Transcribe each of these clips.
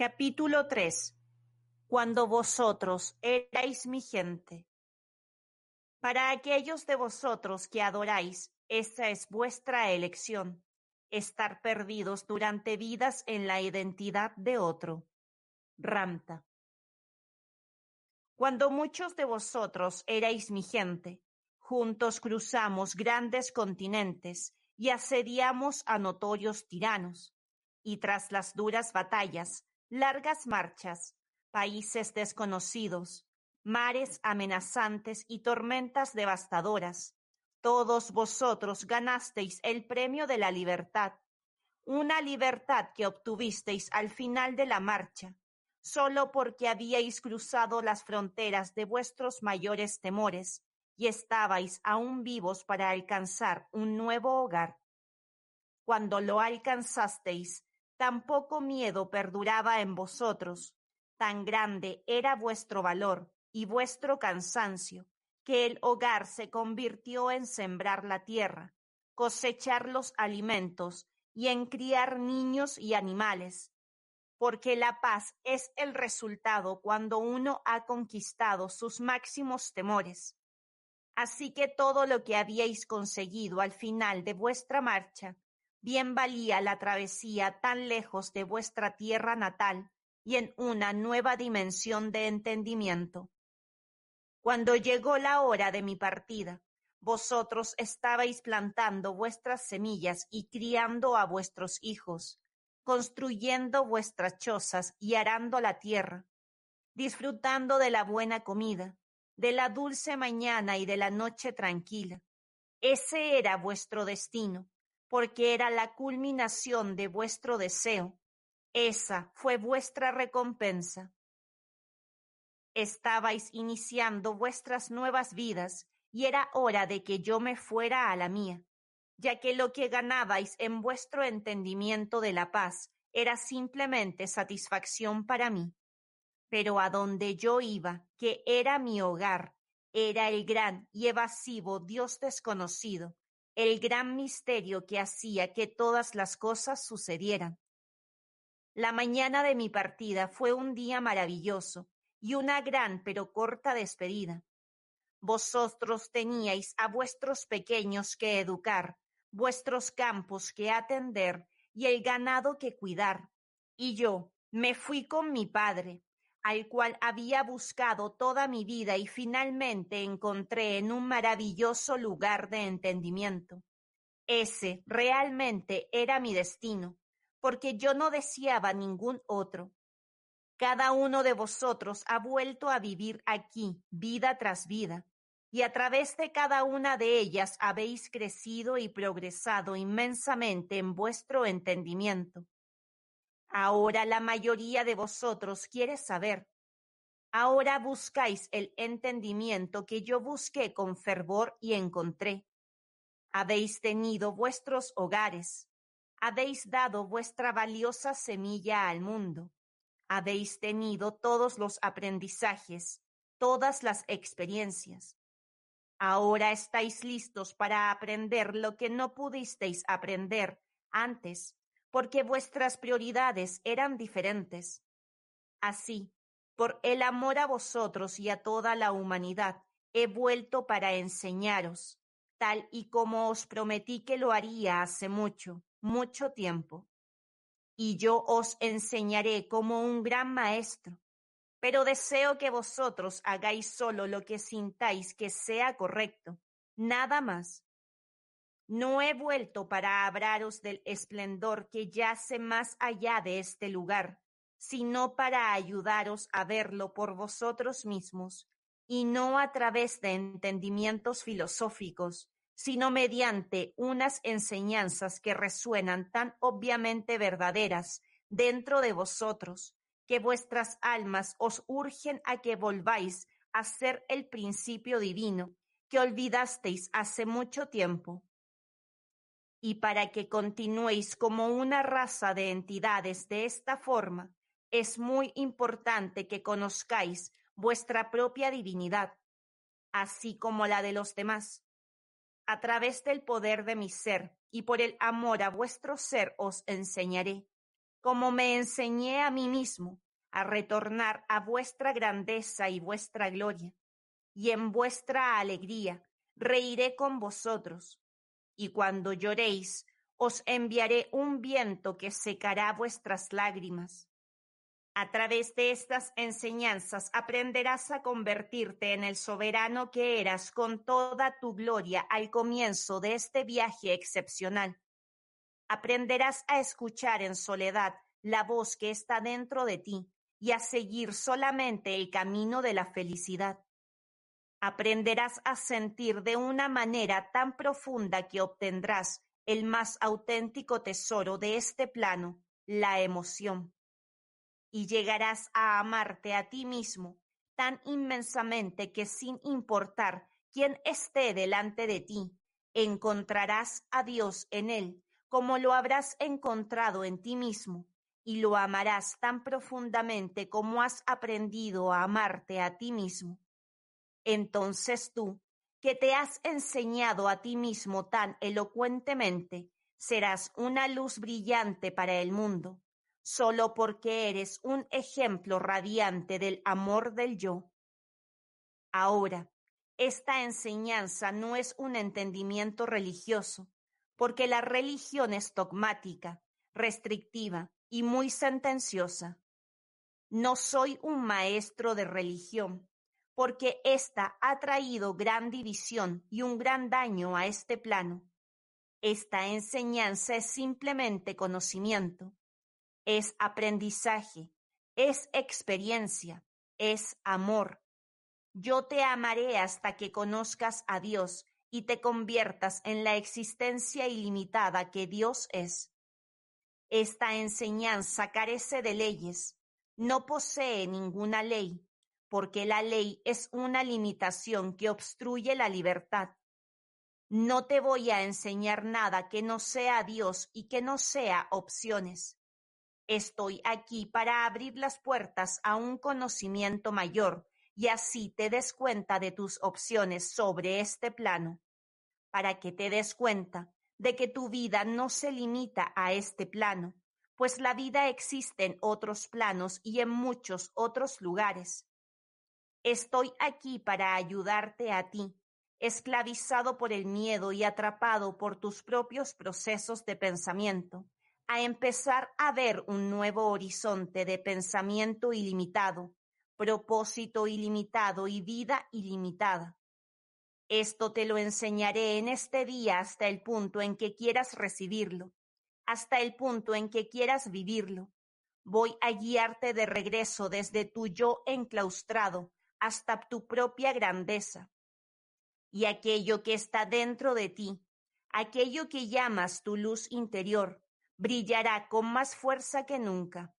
Capítulo 3 Cuando vosotros erais mi gente. Para aquellos de vosotros que adoráis, esa es vuestra elección, estar perdidos durante vidas en la identidad de otro. Ramta. Cuando muchos de vosotros erais mi gente, juntos cruzamos grandes continentes y asediamos a notorios tiranos, y tras las duras batallas, largas marchas, países desconocidos, mares amenazantes y tormentas devastadoras. Todos vosotros ganasteis el premio de la libertad, una libertad que obtuvisteis al final de la marcha, solo porque habíais cruzado las fronteras de vuestros mayores temores y estabais aún vivos para alcanzar un nuevo hogar. Cuando lo alcanzasteis, tan poco miedo perduraba en vosotros, tan grande era vuestro valor y vuestro cansancio, que el hogar se convirtió en sembrar la tierra, cosechar los alimentos y en criar niños y animales, porque la paz es el resultado cuando uno ha conquistado sus máximos temores. Así que todo lo que habíais conseguido al final de vuestra marcha bien valía la travesía tan lejos de vuestra tierra natal y en una nueva dimensión de entendimiento. Cuando llegó la hora de mi partida, vosotros estabais plantando vuestras semillas y criando a vuestros hijos, construyendo vuestras chozas y arando la tierra, disfrutando de la buena comida, de la dulce mañana y de la noche tranquila. Ese era vuestro destino, porque era la culminación de vuestro deseo. Esa fue vuestra recompensa. Estabais iniciando vuestras nuevas vidas y era hora de que yo me fuera a la mía, ya que lo que ganabais en vuestro entendimiento de la paz era simplemente satisfacción para mí. Pero a donde yo iba, que era mi hogar, era el gran y evasivo Dios desconocido, el gran misterio que hacía que todas las cosas sucedieran. La mañana de mi partida fue un día maravilloso y una gran pero corta despedida. Vosotros teníais a vuestros pequeños que educar, vuestros campos que atender y el ganado que cuidar. Y yo me fui con mi padre, al cual había buscado toda mi vida y finalmente encontré en un maravilloso lugar de entendimiento. Ese realmente era mi destino, porque yo no deseaba ningún otro. Cada uno de vosotros ha vuelto a vivir aquí, vida tras vida, y a través de cada una de ellas habéis crecido y progresado inmensamente en vuestro entendimiento. Ahora la mayoría de vosotros quiere saber. Ahora buscáis el entendimiento que yo busqué con fervor y encontré. Habéis tenido vuestros hogares. Habéis dado vuestra valiosa semilla al mundo. Habéis tenido todos los aprendizajes, todas las experiencias. Ahora estáis listos para aprender lo que no pudisteis aprender antes porque vuestras prioridades eran diferentes. Así, por el amor a vosotros y a toda la humanidad, he vuelto para enseñaros, tal y como os prometí que lo haría hace mucho, mucho tiempo. Y yo os enseñaré como un gran maestro, pero deseo que vosotros hagáis solo lo que sintáis que sea correcto, nada más. No he vuelto para hablaros del esplendor que yace más allá de este lugar, sino para ayudaros a verlo por vosotros mismos, y no a través de entendimientos filosóficos, sino mediante unas enseñanzas que resuenan tan obviamente verdaderas dentro de vosotros, que vuestras almas os urgen a que volváis a ser el principio divino que olvidasteis hace mucho tiempo y para que continuéis como una raza de entidades de esta forma, es muy importante que conozcáis vuestra propia divinidad, así como la de los demás. A través del poder de mi ser y por el amor a vuestro ser os enseñaré, como me enseñé a mí mismo, a retornar a vuestra grandeza y vuestra gloria, y en vuestra alegría reiré con vosotros, y cuando lloréis, os enviaré un viento que secará vuestras lágrimas. A través de estas enseñanzas aprenderás a convertirte en el soberano que eras con toda tu gloria al comienzo de este viaje excepcional. Aprenderás a escuchar en soledad la voz que está dentro de ti y a seguir solamente el camino de la felicidad. Aprenderás a sentir de una manera tan profunda que obtendrás el más auténtico tesoro de este plano, la emoción y llegarás a amarte a ti mismo tan inmensamente que sin importar quién esté delante de ti, encontrarás a Dios en él como lo habrás encontrado en ti mismo y lo amarás tan profundamente como has aprendido a amarte a ti mismo. Entonces tú, que te has enseñado a ti mismo tan elocuentemente, serás una luz brillante para el mundo solo porque eres un ejemplo radiante del amor del yo. Ahora, esta enseñanza no es un entendimiento religioso, porque la religión es dogmática, restrictiva y muy sentenciosa. No soy un maestro de religión, porque ésta ha traído gran división y un gran daño a este plano. Esta enseñanza es simplemente conocimiento es aprendizaje, es experiencia, es amor. Yo te amaré hasta que conozcas a Dios y te conviertas en la existencia ilimitada que Dios es. Esta enseñanza carece de leyes, no posee ninguna ley, porque la ley es una limitación que obstruye la libertad. No te voy a enseñar nada que no sea Dios y que no sea opciones. Estoy aquí para abrir las puertas a un conocimiento mayor y así te des cuenta de tus opciones sobre este plano, para que te des cuenta de que tu vida no se limita a este plano, pues la vida existe en otros planos y en muchos otros lugares. Estoy aquí para ayudarte a ti, esclavizado por el miedo y atrapado por tus propios procesos de pensamiento a empezar a ver un nuevo horizonte de pensamiento ilimitado, propósito ilimitado y vida ilimitada. Esto te lo enseñaré en este día hasta el punto en que quieras recibirlo, hasta el punto en que quieras vivirlo. Voy a guiarte de regreso desde tu yo enclaustrado hasta tu propia grandeza. Y aquello que está dentro de ti, aquello que llamas tu luz interior, brillará con más fuerza que nunca.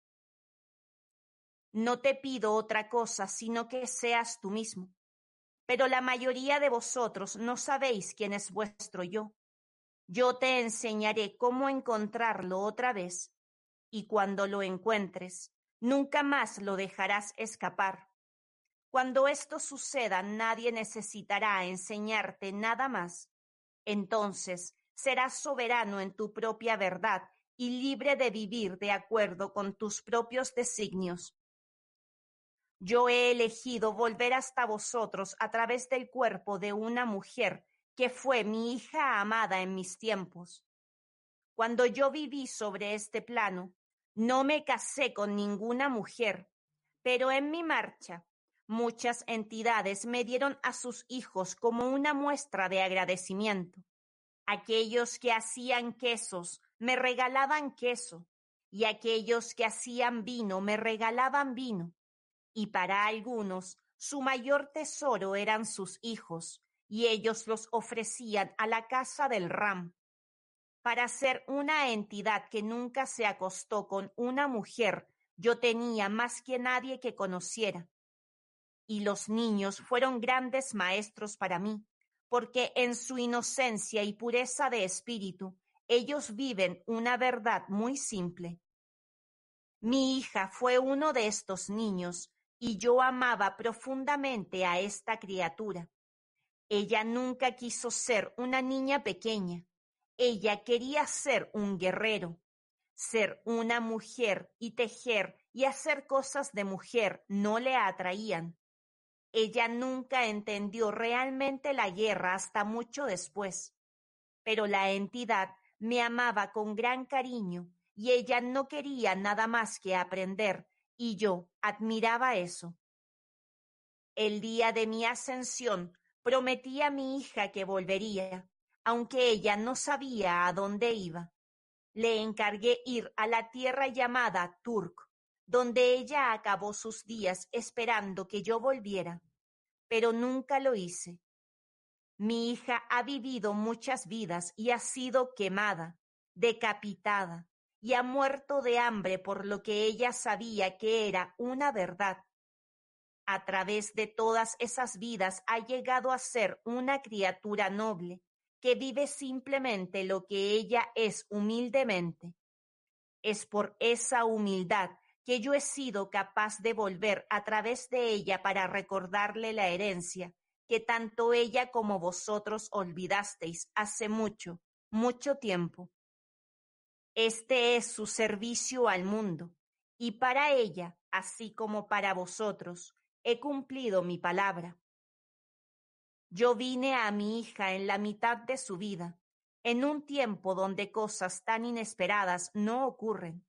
No te pido otra cosa sino que seas tú mismo. Pero la mayoría de vosotros no sabéis quién es vuestro yo. Yo te enseñaré cómo encontrarlo otra vez, y cuando lo encuentres, nunca más lo dejarás escapar. Cuando esto suceda, nadie necesitará enseñarte nada más. Entonces serás soberano en tu propia verdad y libre de vivir de acuerdo con tus propios designios. Yo he elegido volver hasta vosotros a través del cuerpo de una mujer que fue mi hija amada en mis tiempos. Cuando yo viví sobre este plano, no me casé con ninguna mujer, pero en mi marcha, muchas entidades me dieron a sus hijos como una muestra de agradecimiento. Aquellos que hacían quesos me regalaban queso, y aquellos que hacían vino me regalaban vino, y para algunos su mayor tesoro eran sus hijos, y ellos los ofrecían a la casa del Ram. Para ser una entidad que nunca se acostó con una mujer, yo tenía más que nadie que conociera. Y los niños fueron grandes maestros para mí, porque en su inocencia y pureza de espíritu ellos viven una verdad muy simple. Mi hija fue uno de estos niños y yo amaba profundamente a esta criatura. Ella nunca quiso ser una niña pequeña. Ella quería ser un guerrero. Ser una mujer y tejer y hacer cosas de mujer no le atraían. Ella nunca entendió realmente la guerra hasta mucho después, pero la entidad me amaba con gran cariño y ella no quería nada más que aprender y yo admiraba eso. El día de mi ascensión prometí a mi hija que volvería, aunque ella no sabía a dónde iba. Le encargué ir a la tierra llamada Turk, donde ella acabó sus días esperando que yo volviera, pero nunca lo hice. Mi hija ha vivido muchas vidas y ha sido quemada, decapitada, y ha muerto de hambre por lo que ella sabía que era una verdad a través de todas esas vidas ha llegado a ser una criatura noble que vive simplemente lo que ella es humildemente. Es por esa humildad que yo he sido capaz de volver a través de ella para recordarle la herencia que tanto ella como vosotros olvidasteis hace mucho, mucho tiempo. Este es su servicio al mundo, y para ella, así como para vosotros, he cumplido mi palabra. Yo vine a mi hija en la mitad de su vida, en un tiempo donde cosas tan inesperadas no ocurren,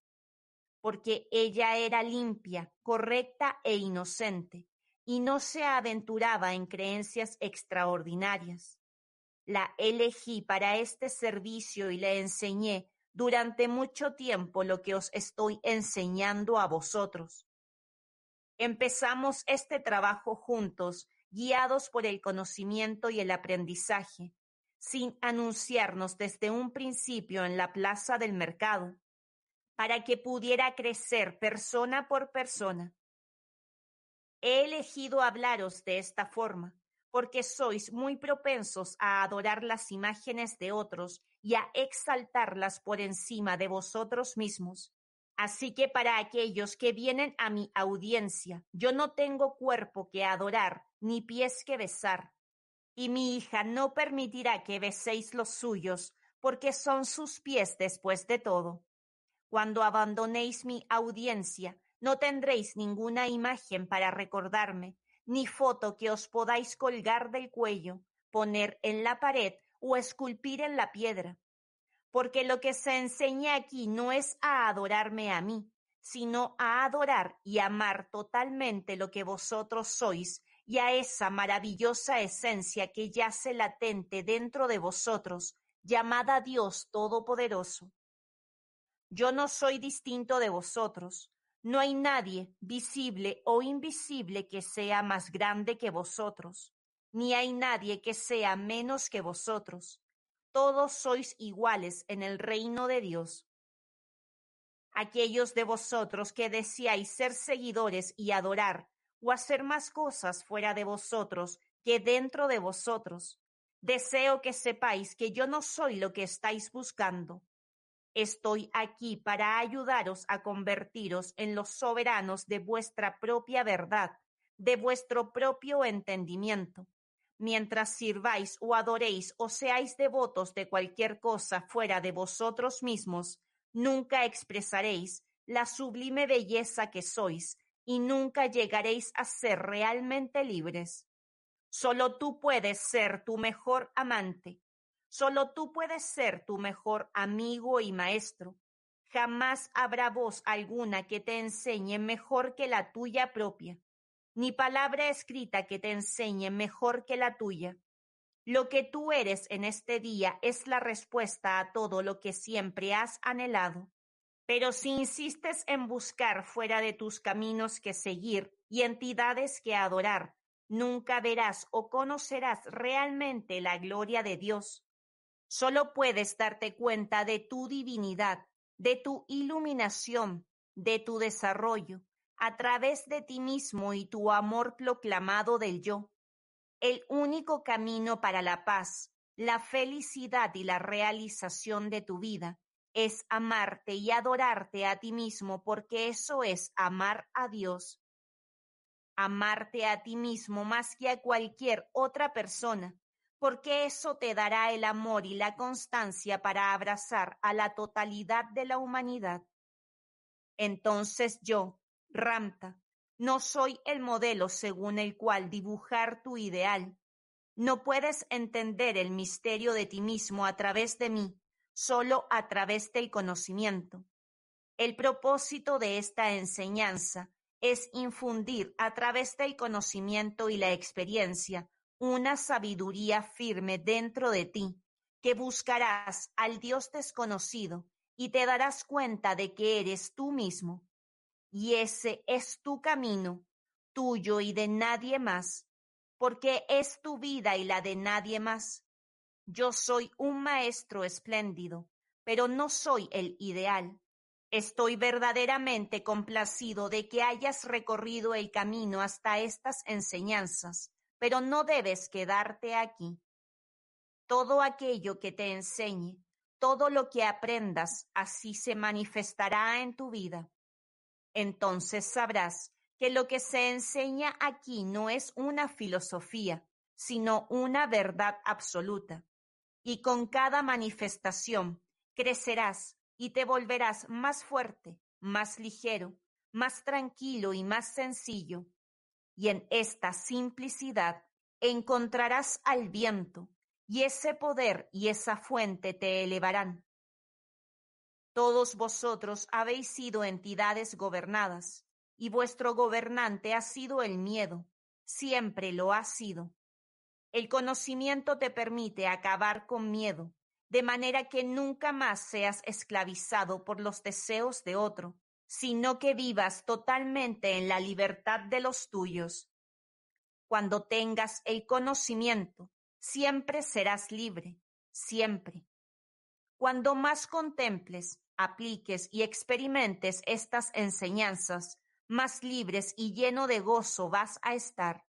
porque ella era limpia, correcta e inocente, y no se aventuraba en creencias extraordinarias. La elegí para este servicio y le enseñé durante mucho tiempo lo que os estoy enseñando a vosotros. Empezamos este trabajo juntos, guiados por el conocimiento y el aprendizaje, sin anunciarnos desde un principio en la plaza del mercado, para que pudiera crecer persona por persona. He elegido hablaros de esta forma, porque sois muy propensos a adorar las imágenes de otros y a exaltarlas por encima de vosotros mismos. Así que para aquellos que vienen a mi audiencia, yo no tengo cuerpo que adorar, ni pies que besar. Y mi hija no permitirá que beséis los suyos, porque son sus pies después de todo. Cuando abandonéis mi audiencia, no tendréis ninguna imagen para recordarme, ni foto que os podáis colgar del cuello, poner en la pared o esculpir en la piedra porque lo que se enseña aquí no es a adorarme a mí, sino a adorar y amar totalmente lo que vosotros sois y a esa maravillosa esencia que yace latente dentro de vosotros, llamada Dios Todopoderoso. Yo no soy distinto de vosotros. No hay nadie, visible o invisible, que sea más grande que vosotros, ni hay nadie que sea menos que vosotros todos sois iguales en el reino de Dios. Aquellos de vosotros que deseáis ser seguidores y adorar, o hacer más cosas fuera de vosotros que dentro de vosotros, deseo que sepáis que yo no soy lo que estáis buscando. Estoy aquí para ayudaros a convertiros en los soberanos de vuestra propia verdad, de vuestro propio entendimiento mientras sirváis o adoréis o seáis devotos de cualquier cosa fuera de vosotros mismos, nunca expresaréis la sublime belleza que sois y nunca llegaréis a ser realmente libres. Solo tú puedes ser tu mejor amante. Solo tú puedes ser tu mejor amigo y maestro. Jamás habrá voz alguna que te enseñe mejor que la tuya propia ni palabra escrita que te enseñe mejor que la tuya. Lo que tú eres en este día es la respuesta a todo lo que siempre has anhelado. Pero si insistes en buscar fuera de tus caminos que seguir y entidades que adorar, nunca verás o conocerás realmente la gloria de Dios. Solo puedes darte cuenta de tu divinidad, de tu iluminación, de tu desarrollo, a través de ti mismo y tu amor proclamado del yo. El único camino para la paz, la felicidad y la realización de tu vida es amarte y adorarte a ti mismo porque eso es amar a Dios. Amarte a ti mismo más que a cualquier otra persona, porque eso te dará el amor y la constancia para abrazar a la totalidad de la humanidad. Entonces yo, Ramta, no soy el modelo según el cual dibujar tu ideal. No puedes entender el misterio de ti mismo a través de mí, solo a través del conocimiento. El propósito de esta enseñanza es infundir a través del conocimiento y la experiencia una sabiduría firme dentro de ti, que buscarás al Dios desconocido y te darás cuenta de que eres tú mismo. Y ese es tu camino, tuyo y de nadie más, porque es tu vida y la de nadie más. Yo soy un maestro espléndido, pero no soy el ideal. Estoy verdaderamente complacido de que hayas recorrido el camino hasta estas enseñanzas pero no debes quedarte aquí. Todo aquello que te enseñe, todo lo que aprendas, así se manifestará en tu vida. Entonces sabrás que lo que se enseña aquí no es una filosofía, sino una verdad absoluta. Y con cada manifestación crecerás y te volverás más fuerte, más ligero, más tranquilo y más sencillo, y en esta simplicidad encontrarás al viento, y ese poder y esa fuente te elevarán. Todos vosotros habéis sido entidades gobernadas, y vuestro gobernante ha sido el miedo, siempre lo ha sido. El conocimiento te permite acabar con miedo, de manera que nunca más seas esclavizado por los deseos de otro, sino que vivas totalmente en la libertad de los tuyos. Cuando tengas el conocimiento, siempre serás libre, siempre. Cuando más contemples, apliques y experimentes estas enseñanzas, más libres y lleno de gozo vas a estar.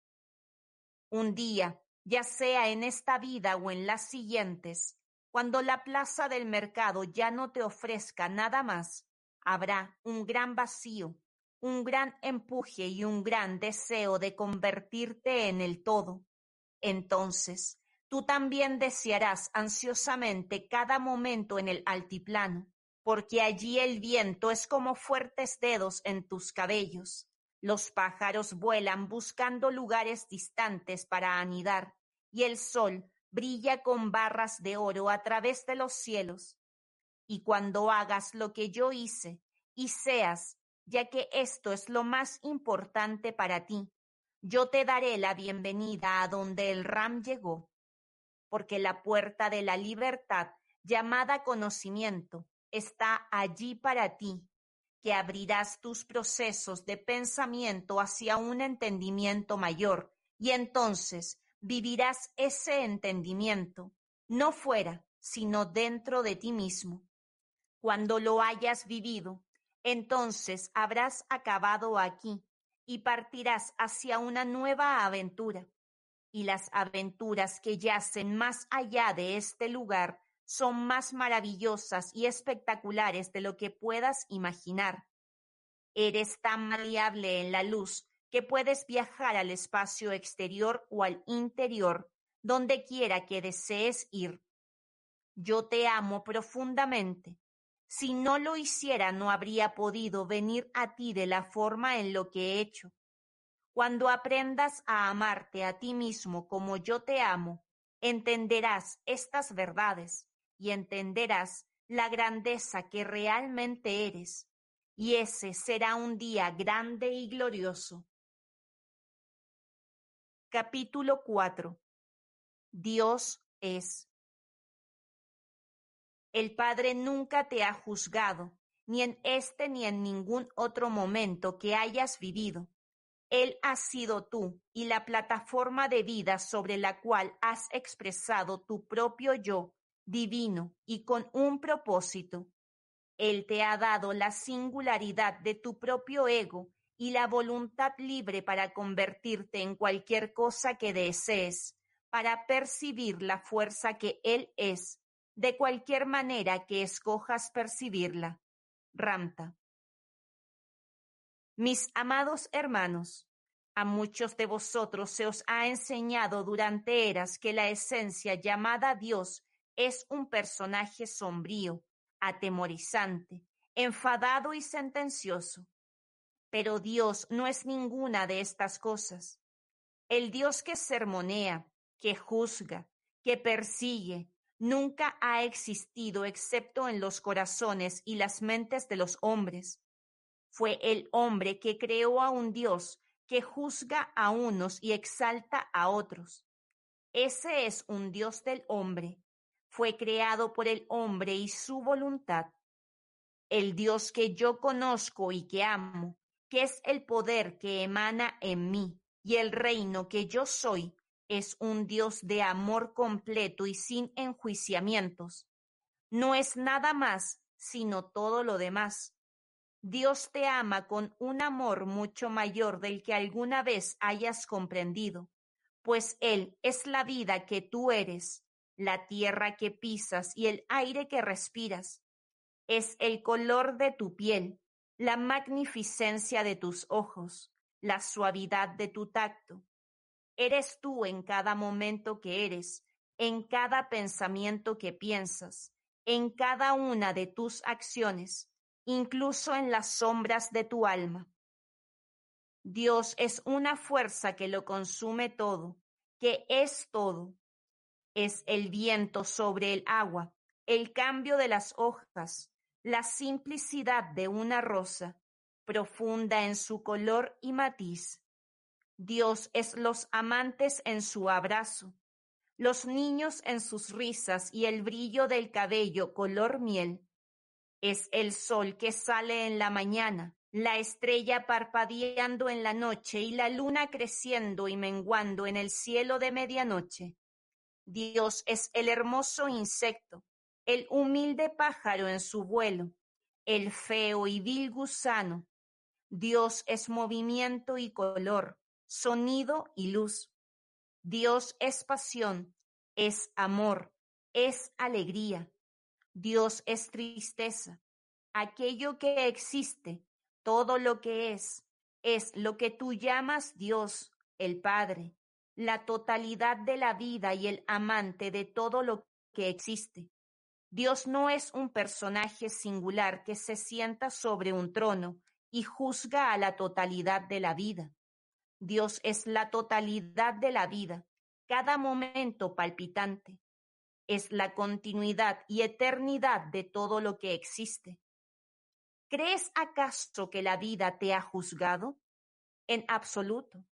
Un día, ya sea en esta vida o en las siguientes, cuando la plaza del mercado ya no te ofrezca nada más, habrá un gran vacío, un gran empuje y un gran deseo de convertirte en el todo. Entonces, tú también desearás ansiosamente cada momento en el altiplano, porque allí el viento es como fuertes dedos en tus cabellos. Los pájaros vuelan buscando lugares distantes para anidar, y el sol brilla con barras de oro a través de los cielos. Y cuando hagas lo que yo hice, y seas, ya que esto es lo más importante para ti, yo te daré la bienvenida a donde el Ram llegó, porque la puerta de la libertad, llamada conocimiento, está allí para ti, que abrirás tus procesos de pensamiento hacia un entendimiento mayor, y entonces vivirás ese entendimiento, no fuera, sino dentro de ti mismo. Cuando lo hayas vivido, entonces habrás acabado aquí y partirás hacia una nueva aventura. Y las aventuras que yacen más allá de este lugar son más maravillosas y espectaculares de lo que puedas imaginar. Eres tan maleable en la luz que puedes viajar al espacio exterior o al interior, donde quiera que desees ir. Yo te amo profundamente. Si no lo hiciera, no habría podido venir a ti de la forma en lo que he hecho. Cuando aprendas a amarte a ti mismo como yo te amo, entenderás estas verdades y entenderás la grandeza que realmente eres, y ese será un día grande y glorioso. Capítulo 4 Dios es. El Padre nunca te ha juzgado, ni en este ni en ningún otro momento que hayas vivido. Él ha sido tú y la plataforma de vida sobre la cual has expresado tu propio yo divino y con un propósito. Él te ha dado la singularidad de tu propio ego y la voluntad libre para convertirte en cualquier cosa que desees, para percibir la fuerza que Él es, de cualquier manera que escojas percibirla. Ramta. Mis amados hermanos, A muchos de vosotros se os ha enseñado durante eras que la esencia llamada Dios es un personaje sombrío, atemorizante, enfadado y sentencioso. Pero Dios no es ninguna de estas cosas. El Dios que sermonea, que juzga, que persigue, nunca ha existido excepto en los corazones y las mentes de los hombres. Fue el hombre que creó a un Dios que juzga a unos y exalta a otros. Ese es un Dios del hombre. Fue creado por el hombre y su voluntad. El Dios que yo conozco y que amo, que es el poder que emana en mí y el reino que yo soy, es un Dios de amor completo y sin enjuiciamientos. No es nada más, sino todo lo demás. Dios te ama con un amor mucho mayor del que alguna vez hayas comprendido, pues Él es la vida que tú eres, la tierra que pisas y el aire que respiras. Es el color de tu piel, la magnificencia de tus ojos, la suavidad de tu tacto. Eres tú en cada momento que eres, en cada pensamiento que piensas, en cada una de tus acciones incluso en las sombras de tu alma. Dios es una fuerza que lo consume todo, que es todo. Es el viento sobre el agua, el cambio de las hojas, la simplicidad de una rosa, profunda en su color y matiz. Dios es los amantes en su abrazo, los niños en sus risas y el brillo del cabello color miel. Es el sol que sale en la mañana, la estrella parpadeando en la noche y la luna creciendo y menguando en el cielo de medianoche. Dios es el hermoso insecto, el humilde pájaro en su vuelo, el feo y vil gusano. Dios es movimiento y color, sonido y luz. Dios es pasión, es amor, es alegría. Dios es tristeza. Aquello que existe, todo lo que es, es lo que tú llamas Dios, el Padre, la totalidad de la vida y el amante de todo lo que existe. Dios no es un personaje singular que se sienta sobre un trono y juzga a la totalidad de la vida. Dios es la totalidad de la vida, cada momento palpitante, es la continuidad y eternidad de todo lo que existe. ¿Crees acaso que la vida te ha juzgado? En absoluto.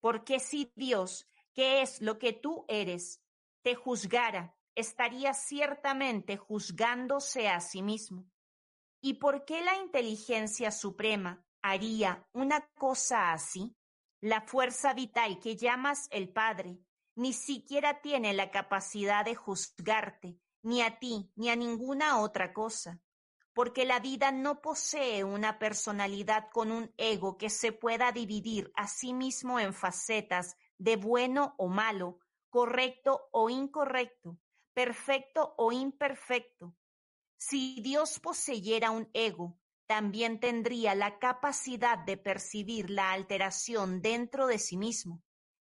Porque si Dios, que es lo que tú eres, te juzgara, estaría ciertamente juzgándose a sí mismo. ¿Y por qué la inteligencia suprema haría una cosa así? La fuerza vital que llamas el Padre ni siquiera tiene la capacidad de juzgarte, ni a ti, ni a ninguna otra cosa, porque la vida no posee una personalidad con un ego que se pueda dividir a sí mismo en facetas de bueno o malo, correcto o incorrecto, perfecto o imperfecto. Si Dios poseyera un ego, también tendría la capacidad de percibir la alteración dentro de sí mismo.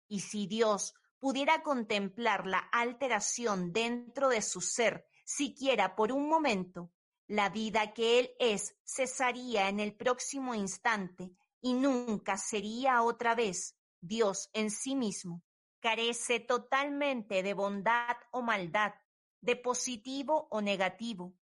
Y si Dios pudiera contemplar la alteración dentro de su ser, siquiera por un momento, la vida que él es cesaría en el próximo instante y nunca sería otra vez Dios en sí mismo. Carece totalmente de bondad o maldad, de positivo o negativo.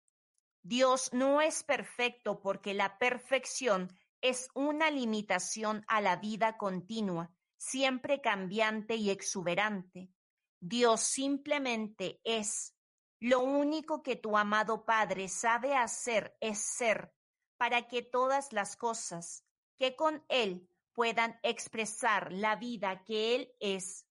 Dios no es perfecto porque la perfección es una limitación a la vida continua siempre cambiante y exuberante. Dios simplemente es. Lo único que tu amado Padre sabe hacer es ser, para que todas las cosas que con Él puedan expresar la vida que Él es.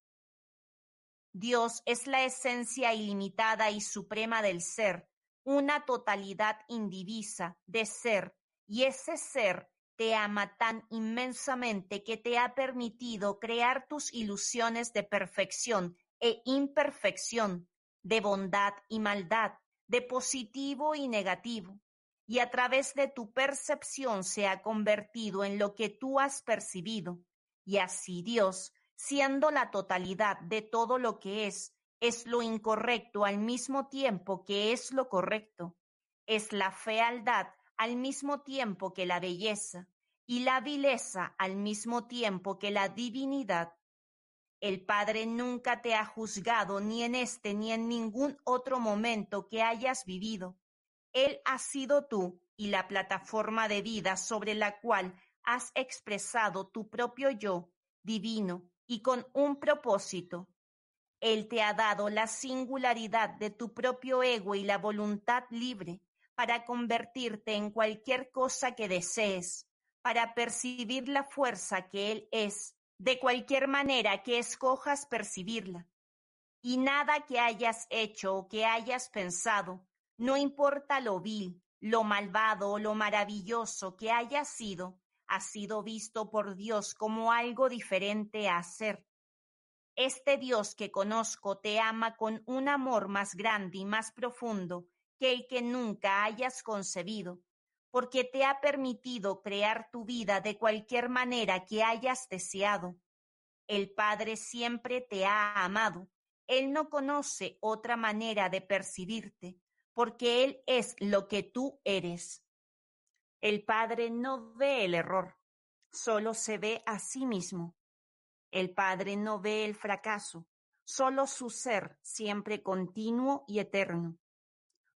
Dios es la esencia ilimitada y suprema del ser, una totalidad indivisa de ser, y ese ser te ama tan inmensamente que te ha permitido crear tus ilusiones de perfección e imperfección, de bondad y maldad, de positivo y negativo, y a través de tu percepción se ha convertido en lo que tú has percibido, Y así Dios, siendo la totalidad de todo lo que es, es lo incorrecto al mismo tiempo que es lo correcto, es la fealdad al mismo tiempo que la belleza, y la vileza al mismo tiempo que la divinidad. El Padre nunca te ha juzgado ni en este ni en ningún otro momento que hayas vivido. Él ha sido tú y la plataforma de vida sobre la cual has expresado tu propio yo divino y con un propósito. Él te ha dado la singularidad de tu propio ego y la voluntad libre para convertirte en cualquier cosa que desees, para percibir la fuerza que Él es, de cualquier manera que escojas percibirla. Y nada que hayas hecho o que hayas pensado, no importa lo vil, lo malvado o lo maravilloso que haya sido, ha sido visto por Dios como algo diferente a ser. Este Dios que conozco te ama con un amor más grande y más profundo que el que nunca hayas concebido, porque te ha permitido crear tu vida de cualquier manera que hayas deseado. El Padre siempre te ha amado. Él no conoce otra manera de percibirte, porque Él es lo que tú eres. El Padre no ve el error, solo se ve a sí mismo. El Padre no ve el fracaso, solo su ser siempre continuo y eterno.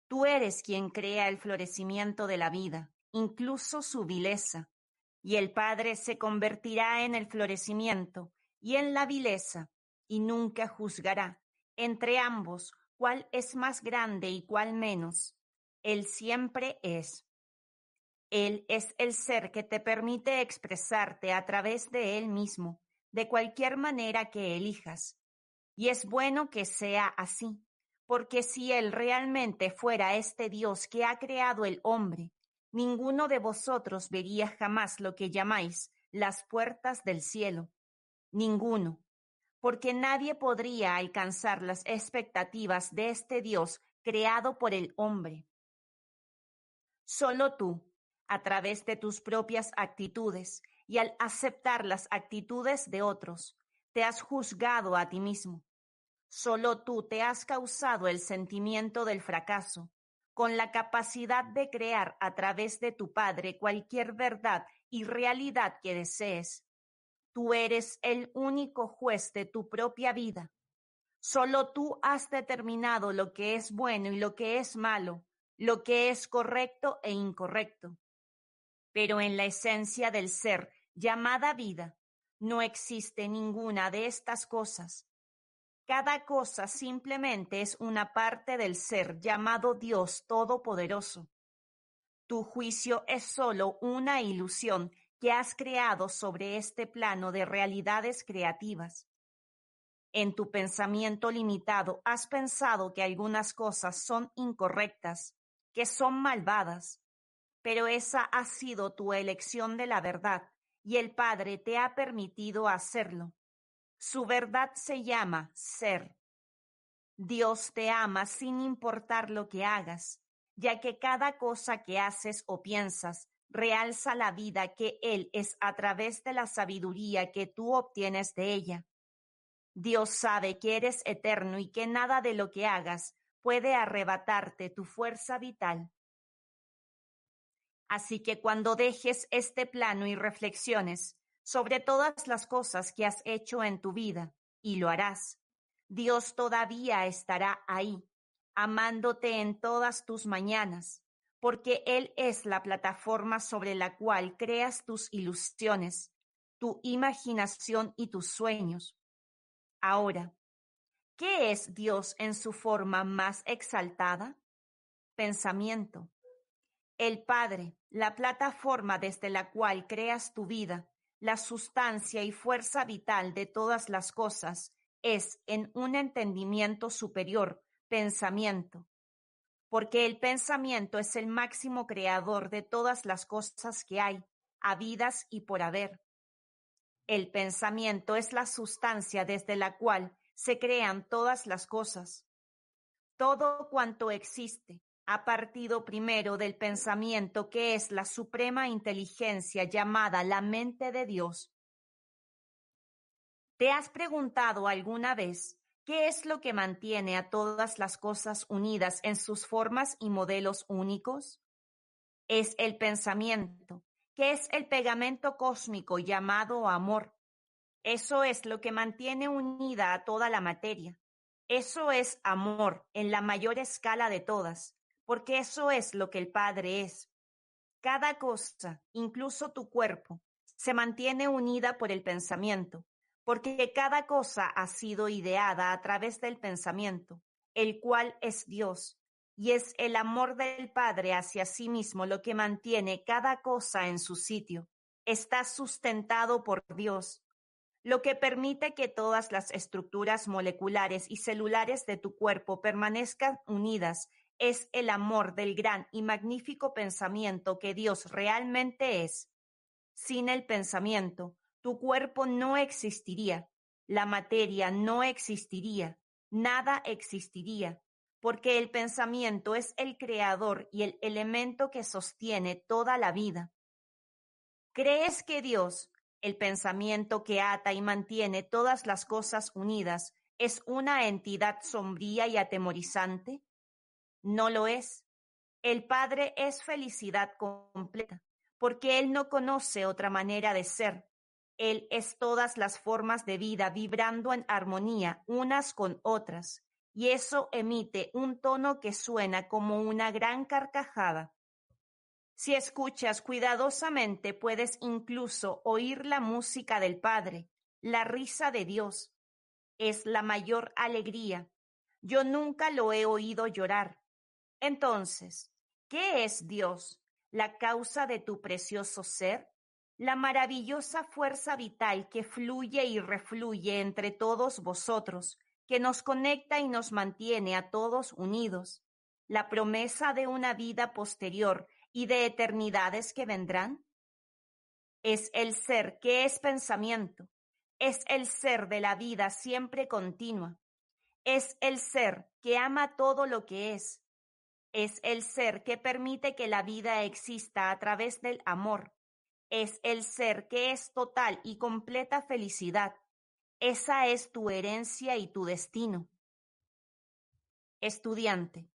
Tú eres quien crea el florecimiento de la vida, incluso su vileza, y el Padre se convertirá en el florecimiento y en la vileza, y nunca juzgará entre ambos cuál es más grande y cuál menos. Él siempre es. Él es el ser que te permite expresarte a través de Él mismo, de cualquier manera que elijas. Y es bueno que sea así, porque si Él realmente fuera este Dios que ha creado el hombre, ninguno de vosotros vería jamás lo que llamáis las puertas del cielo. Ninguno, porque nadie podría alcanzar las expectativas de este Dios creado por el hombre. Solo tú, a través de tus propias actitudes y al aceptar las actitudes de otros, te has juzgado a ti mismo. Solo tú te has causado el sentimiento del fracaso, con la capacidad de crear a través de tu Padre cualquier verdad y realidad que desees. Tú eres el único juez de tu propia vida. Solo tú has determinado lo que es bueno y lo que es malo, lo que es correcto e incorrecto. Pero en la esencia del ser, llamada vida, no existe ninguna de estas cosas. Cada cosa simplemente es una parte del ser llamado Dios Todopoderoso. Tu juicio es solo una ilusión que has creado sobre este plano de realidades creativas. En tu pensamiento limitado has pensado que algunas cosas son incorrectas, que son malvadas, pero esa ha sido tu elección de la verdad y el Padre te ha permitido hacerlo. Su verdad se llama ser. Dios te ama sin importar lo que hagas, ya que cada cosa que haces o piensas realza la vida que Él es a través de la sabiduría que tú obtienes de ella. Dios sabe que eres eterno y que nada de lo que hagas puede arrebatarte tu fuerza vital. Así que cuando dejes este plano y reflexiones, sobre todas las cosas que has hecho en tu vida, y lo harás. Dios todavía estará ahí, amándote en todas tus mañanas, porque Él es la plataforma sobre la cual creas tus ilusiones, tu imaginación y tus sueños. Ahora, ¿qué es Dios en su forma más exaltada? Pensamiento. El Padre, la plataforma desde la cual creas tu vida, la sustancia y fuerza vital de todas las cosas es en un entendimiento superior, pensamiento, porque el pensamiento es el máximo creador de todas las cosas que hay, habidas y por haber. El pensamiento es la sustancia desde la cual se crean todas las cosas. Todo cuanto existe, ha partido primero del pensamiento que es la suprema inteligencia llamada la mente de Dios. ¿Te has preguntado alguna vez qué es lo que mantiene a todas las cosas unidas en sus formas y modelos únicos? Es el pensamiento, que es el pegamento cósmico llamado amor. Eso es lo que mantiene unida a toda la materia. Eso es amor en la mayor escala de todas, porque eso es lo que el Padre es. Cada cosa, incluso tu cuerpo, se mantiene unida por el pensamiento, porque cada cosa ha sido ideada a través del pensamiento, el cual es Dios, y es el amor del Padre hacia sí mismo lo que mantiene cada cosa en su sitio. Está sustentado por Dios, lo que permite que todas las estructuras moleculares y celulares de tu cuerpo permanezcan unidas es el amor del gran y magnífico pensamiento que Dios realmente es. Sin el pensamiento, tu cuerpo no existiría, la materia no existiría, nada existiría, porque el pensamiento es el creador y el elemento que sostiene toda la vida. ¿Crees que Dios, el pensamiento que ata y mantiene todas las cosas unidas, es una entidad sombría y atemorizante? No lo es. El Padre es felicidad completa, porque Él no conoce otra manera de ser. Él es todas las formas de vida vibrando en armonía unas con otras y eso emite un tono que suena como una gran carcajada. Si escuchas cuidadosamente puedes incluso oír la música del Padre, la risa de Dios. Es la mayor alegría. Yo nunca lo he oído llorar. Entonces, ¿qué es Dios? ¿La causa de tu precioso ser? La maravillosa fuerza vital que fluye y refluye entre todos vosotros, que nos conecta y nos mantiene a todos unidos, la promesa de una vida posterior y de eternidades que vendrán? Es el ser que es pensamiento, es el ser de la vida siempre continua, es el ser que ama todo lo que es, es el ser que permite que la vida exista a través del amor, es el ser que es total y completa felicidad, esa es tu herencia y tu destino. Estudiante,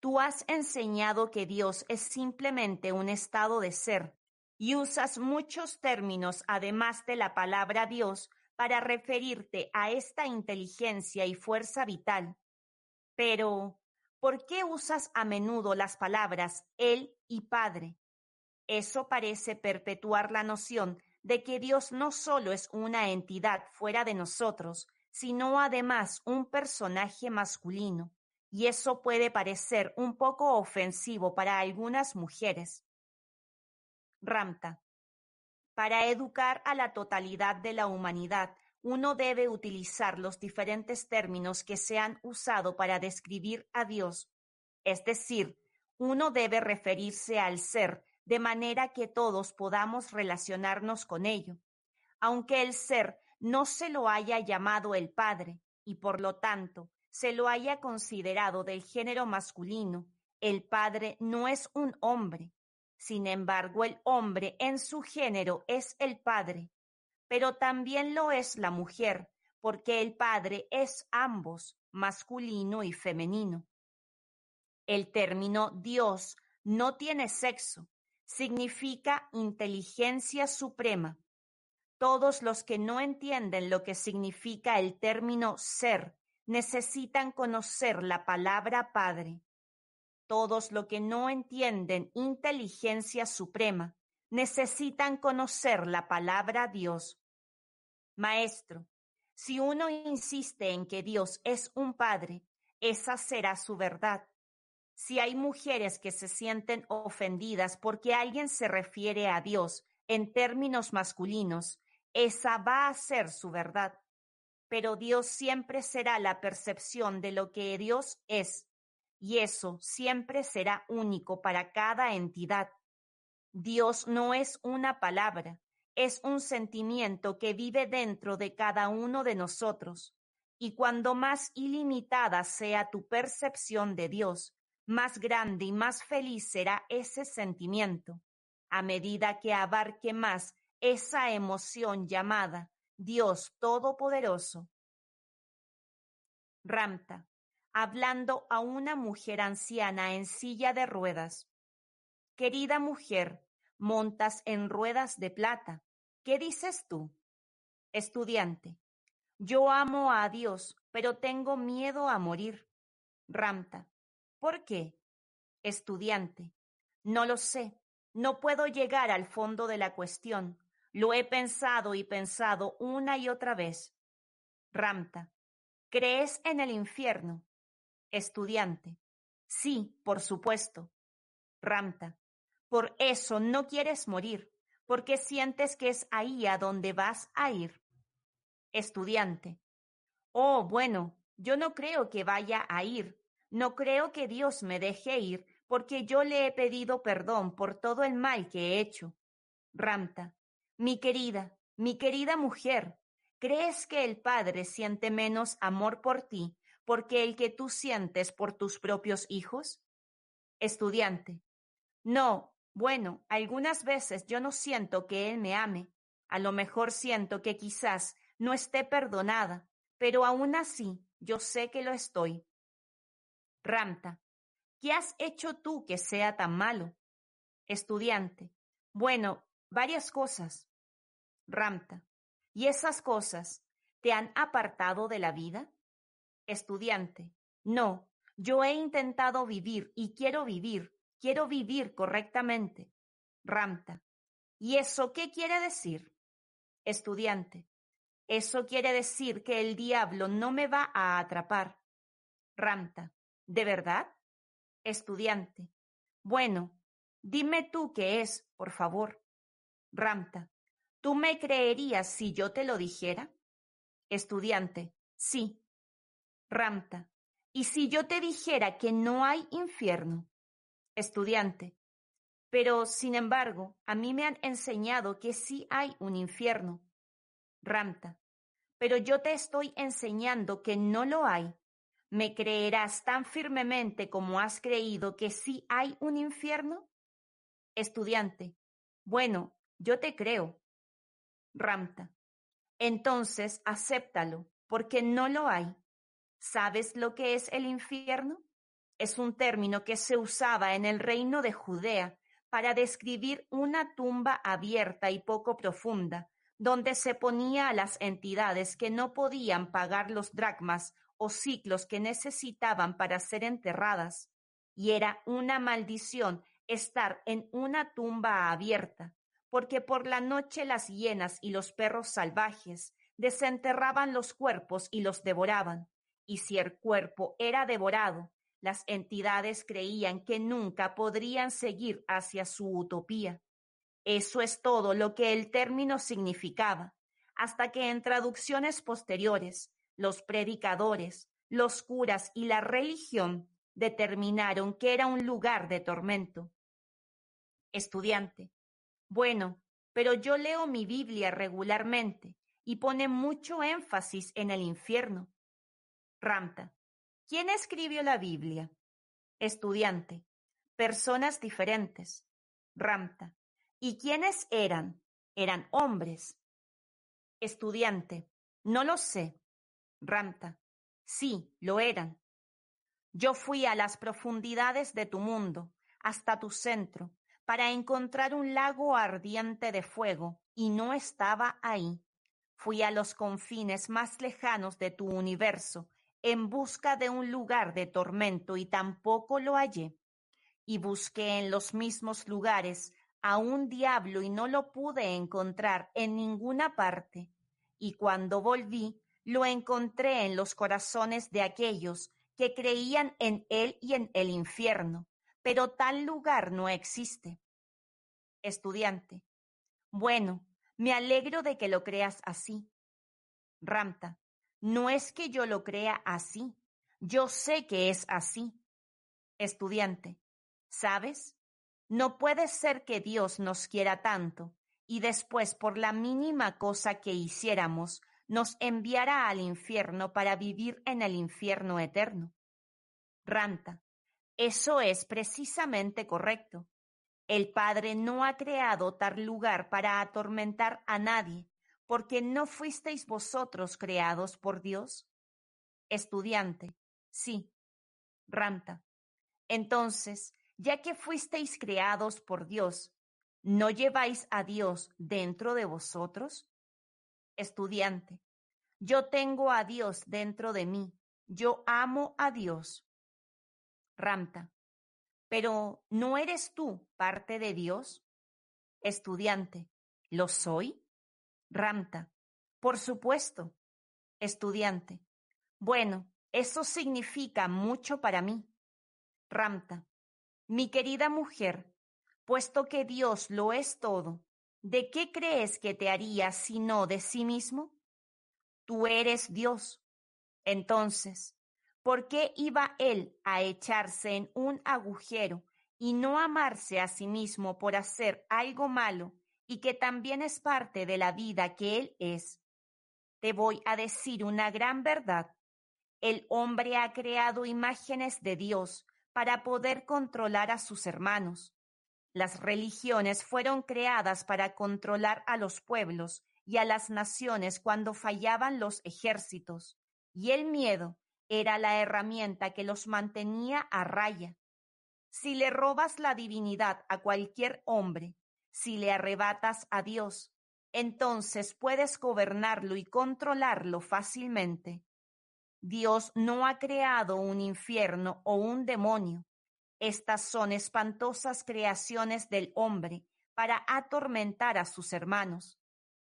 tú has enseñado que Dios es simplemente un estado de ser y usas muchos términos además de la palabra Dios para referirte a esta inteligencia y fuerza vital. Pero, ¿por qué usas a menudo las palabras Él y Padre? Eso parece perpetuar la noción de que Dios no solo es una entidad fuera de nosotros, sino además un personaje masculino, y eso puede parecer un poco ofensivo para algunas mujeres. Ramta. Para educar a la totalidad de la humanidad, uno debe utilizar los diferentes términos que se han usado para describir a Dios. Es decir, uno debe referirse al ser de manera que todos podamos relacionarnos con ello, aunque el ser no se lo haya llamado el Padre y por lo tanto se lo haya considerado del género masculino, el Padre no es un hombre. Sin embargo, el hombre en su género es el Padre, pero también lo es la mujer, porque el Padre es ambos, masculino y femenino. El término Dios no tiene sexo, significa inteligencia suprema. Todos los que no entienden lo que significa el término ser necesitan conocer la palabra Padre. Todos los que no entienden inteligencia suprema necesitan conocer la palabra Dios. Maestro, si uno insiste en que Dios es un Padre, esa será su verdad. Si hay mujeres que se sienten ofendidas porque alguien se refiere a Dios en términos masculinos, esa va a ser su verdad. Pero Dios siempre será la percepción de lo que Dios es, y eso siempre será único para cada entidad. Dios no es una palabra, es un sentimiento que vive dentro de cada uno de nosotros. Y cuando más ilimitada sea tu percepción de Dios, más grande y más feliz será ese sentimiento, a medida que abarque más esa emoción llamada Dios Todopoderoso. Ramta, hablando a una mujer anciana en silla de ruedas. Querida mujer, montas en ruedas de plata. ¿Qué dices tú? Estudiante. Yo amo a Dios, pero tengo miedo a morir. Ramta. ¿Por qué? Estudiante. No lo sé. No puedo llegar al fondo de la cuestión. Lo he pensado y pensado una y otra vez. Ramta. ¿Crees en el infierno? Estudiante. Sí, por supuesto. Ramta. Por eso no quieres morir, porque sientes que es ahí a donde vas a ir. Estudiante. Oh, bueno, yo no creo que vaya a ir. No creo que Dios me deje ir, porque yo le he pedido perdón por todo el mal que he hecho. Ramta. Mi querida, mi querida mujer, ¿crees que el Padre siente menos amor por ti porque el que tú sientes por tus propios hijos? Estudiante. No, bueno, algunas veces yo no siento que Él me ame. A lo mejor siento que quizás no esté perdonada, pero aún así yo sé que lo estoy. Ramta. ¿Qué has hecho tú que sea tan malo? Estudiante. Bueno, varias cosas. Ramta. ¿Y esas cosas te han apartado de la vida? Estudiante. No, yo he intentado vivir y quiero vivir, quiero vivir correctamente. Ramta. ¿Y eso qué quiere decir? Estudiante. Eso quiere decir que el diablo no me va a atrapar. Ramta. ¿De verdad? Estudiante. Bueno, dime tú qué es, por favor. Ramta. ¿Tú me creerías si yo te lo dijera? Estudiante. Sí. Ramta. ¿Y si yo te dijera que no hay infierno? Estudiante. Pero, sin embargo, a mí me han enseñado que sí hay un infierno. Ramta. Pero yo te estoy enseñando que no lo hay. ¿Me creerás tan firmemente como has creído que sí hay un infierno? Estudiante. Bueno, yo te creo. Ramta. Entonces, acéptalo, porque no lo hay. ¿Sabes lo que es el infierno? Es un término que se usaba en el reino de Judea para describir una tumba abierta y poco profunda, donde se ponía a las entidades que no podían pagar los dracmas o ciclos que necesitaban para ser enterradas, y era una maldición estar en una tumba abierta, porque por la noche las hienas y los perros salvajes desenterraban los cuerpos y los devoraban, y si el cuerpo era devorado, las entidades creían que nunca podrían seguir hacia su utopía. Eso es todo lo que el término significaba, hasta que en traducciones posteriores, los predicadores, los curas y la religión determinaron que era un lugar de tormento. Estudiante. Bueno, pero yo leo mi Biblia regularmente y pone mucho énfasis en el infierno. Ramta. ¿Quién escribió la Biblia? Estudiante. Personas diferentes. Ramta. ¿Y quiénes eran? Eran hombres. Estudiante. No lo sé. Ramta. Sí, lo eran. Yo fui a las profundidades de tu mundo, hasta tu centro, para encontrar un lago ardiente de fuego, y no estaba ahí. Fui a los confines más lejanos de tu universo, en busca de un lugar de tormento, y tampoco lo hallé. Y busqué en los mismos lugares a un diablo y no lo pude encontrar en ninguna parte. Y cuando volví, lo encontré en los corazones de aquellos que creían en él y en el infierno, pero tal lugar no existe. Estudiante. Bueno, me alegro de que lo creas así. Ramta. No es que yo lo crea así. Yo sé que es así. Estudiante. ¿Sabes? No puede ser que Dios nos quiera tanto y después por la mínima cosa que hiciéramos nos enviara al infierno para vivir en el infierno eterno. Ranta. Eso es precisamente correcto. El Padre no ha creado tal lugar para atormentar a nadie, porque no fuisteis vosotros creados por Dios. Estudiante, sí. Ranta. Entonces, ya que fuisteis creados por Dios, ¿no lleváis a Dios dentro de vosotros? Estudiante, yo tengo a Dios dentro de mí, yo amo a Dios. Ramta, pero ¿no eres tú parte de Dios? Estudiante, ¿lo soy? Ramta, por supuesto. Estudiante, bueno, eso significa mucho para mí. Ramta, mi querida mujer, puesto que Dios lo es todo, ¿de qué crees que te haría sino de sí mismo? Tú eres Dios. Entonces, ¿por qué iba él a echarse en un agujero y no amarse a sí mismo por hacer algo malo y que también es parte de la vida que él es? Te voy a decir una gran verdad. El hombre ha creado imágenes de Dios para poder controlar a sus hermanos. Las religiones fueron creadas para controlar a los pueblos y a las naciones cuando fallaban los ejércitos, y el miedo era la herramienta que los mantenía a raya. Si le robas la divinidad a cualquier hombre, si le arrebatas a Dios, entonces puedes gobernarlo y controlarlo fácilmente. Dios no ha creado un infierno o un demonio. Estas son espantosas creaciones del hombre para atormentar a sus hermanos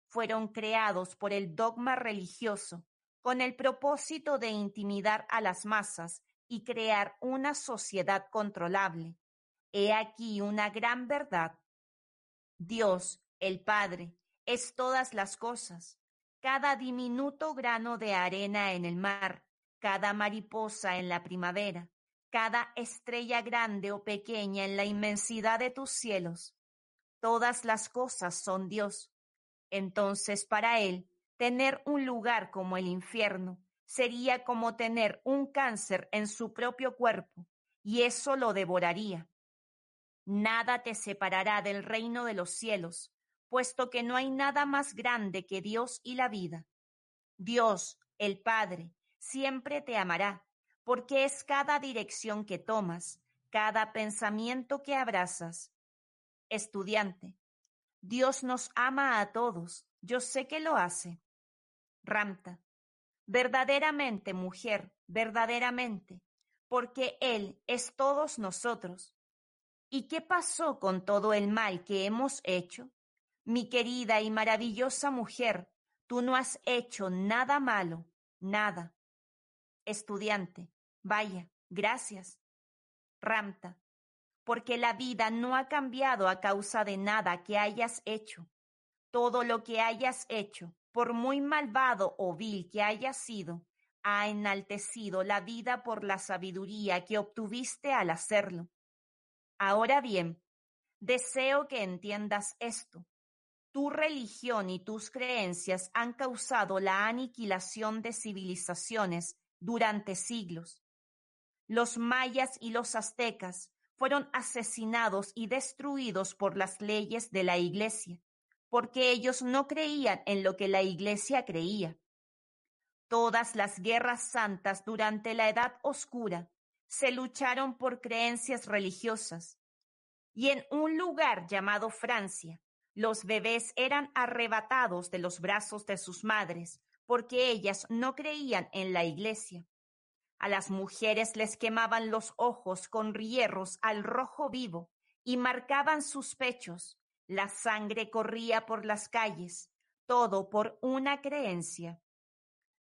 fueron creados por el dogma religioso con el propósito de intimidar a las masas y crear una sociedad controlable. He aquí una gran verdad. Dios, el Padre, es todas las cosas, cada diminuto grano de arena en el mar, cada mariposa en la primavera, cada estrella grande o pequeña en la inmensidad de tus cielos. Todas las cosas son Dios entonces para él, tener un lugar como el infierno sería como tener un cáncer en su propio cuerpo, y eso lo devoraría. Nada te separará del reino de los cielos, puesto que no hay nada más grande que Dios y la vida. Dios, el Padre, siempre te amará, porque es cada dirección que tomas, cada pensamiento que abrazas. Estudiante, Dios nos ama a todos. Yo sé que lo hace. Ramta. Verdaderamente, mujer, verdaderamente, porque Él es todos nosotros. ¿Y qué pasó con todo el mal que hemos hecho? Mi querida y maravillosa mujer, tú no has hecho nada malo, nada. Estudiante, vaya, gracias. Ramta, porque la vida no ha cambiado a causa de nada que hayas hecho. Todo lo que hayas hecho, por muy malvado o vil que haya sido, ha enaltecido la vida por la sabiduría que obtuviste al hacerlo. Ahora bien, deseo que entiendas esto. Tu religión y tus creencias han causado la aniquilación de civilizaciones durante siglos. Los mayas y los aztecas fueron asesinados y destruidos por las leyes de la Iglesia, porque ellos no creían en lo que la Iglesia creía. Todas las guerras santas durante la Edad Oscura se lucharon por creencias religiosas. Y en un lugar llamado Francia, los bebés eran arrebatados de los brazos de sus madres porque ellas no creían en la Iglesia. A las mujeres les quemaban los ojos con hierros al rojo vivo y marcaban sus pechos. La sangre corría por las calles, todo por una creencia.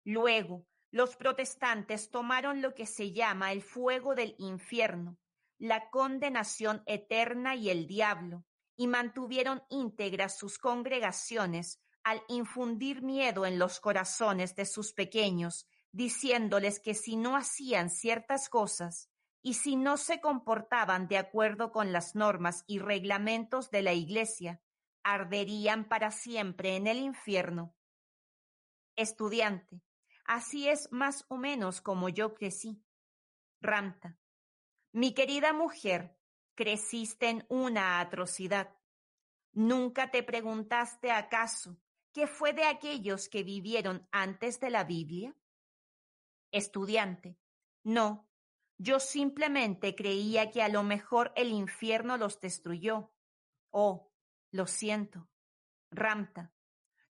Luego, los protestantes tomaron lo que se llama el fuego del infierno, la condenación eterna y el diablo, y mantuvieron íntegras sus congregaciones al infundir miedo en los corazones de sus pequeños diciéndoles que si no hacían ciertas cosas y si no se comportaban de acuerdo con las normas y reglamentos de la Iglesia, arderían para siempre en el infierno. Estudiante, así es más o menos como yo crecí. Ramta, mi querida mujer, creciste en una atrocidad. ¿Nunca te preguntaste acaso ¿Qué fue de aquellos que vivieron antes de la Biblia? Estudiante. No, yo simplemente creía que a lo mejor el infierno los destruyó. Oh, lo siento. Ramta,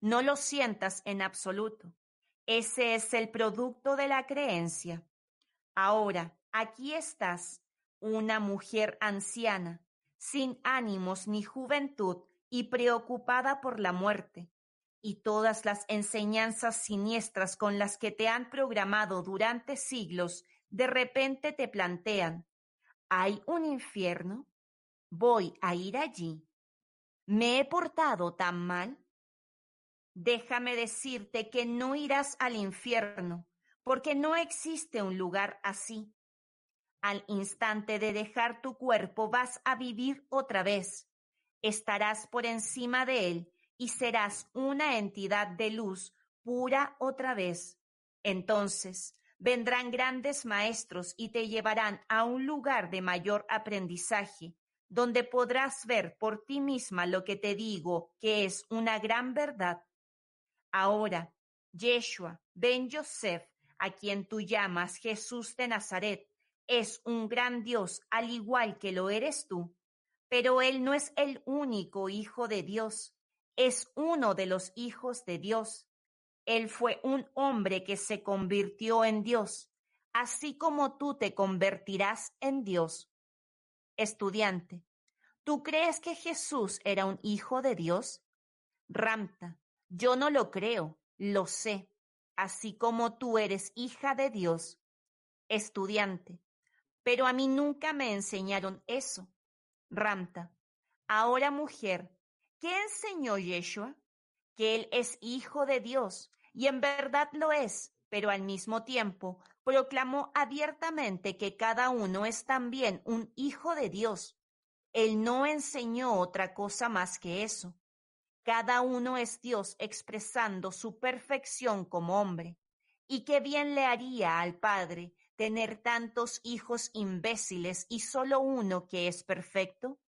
no lo sientas en absoluto. Ese es el producto de la creencia. Ahora, aquí estás, una mujer anciana, sin ánimos ni juventud y preocupada por la muerte y todas las enseñanzas siniestras con las que te han programado durante siglos, de repente te plantean, ¿hay un infierno? ¿Voy a ir allí? ¿Me he portado tan mal? Déjame decirte que no irás al infierno, porque no existe un lugar así. Al instante de dejar tu cuerpo vas a vivir otra vez. Estarás por encima de él y serás una entidad de luz pura otra vez. Entonces vendrán grandes maestros y te llevarán a un lugar de mayor aprendizaje, donde podrás ver por ti misma lo que te digo que es una gran verdad. Ahora, Yeshua, Ben Yosef, a quien tú llamas Jesús de Nazaret, es un gran Dios al igual que lo eres tú, pero él no es el único Hijo de Dios, es uno de los hijos de Dios. Él fue un hombre que se convirtió en Dios, así como tú te convertirás en Dios. Estudiante, ¿tú crees que Jesús era un hijo de Dios? Ramta, yo no lo creo, lo sé, así como tú eres hija de Dios, estudiante, pero a mí nunca me enseñaron eso. Ramta, ahora mujer, ¿qué enseñó Yeshua? Que él es hijo de Dios, y en verdad lo es, pero al mismo tiempo proclamó abiertamente que cada uno es también un hijo de Dios. Él no enseñó otra cosa más que eso. Cada uno es Dios expresando su perfección como hombre. Y qué bien le haría al Padre tener tantos hijos imbéciles y solo uno que es perfecto.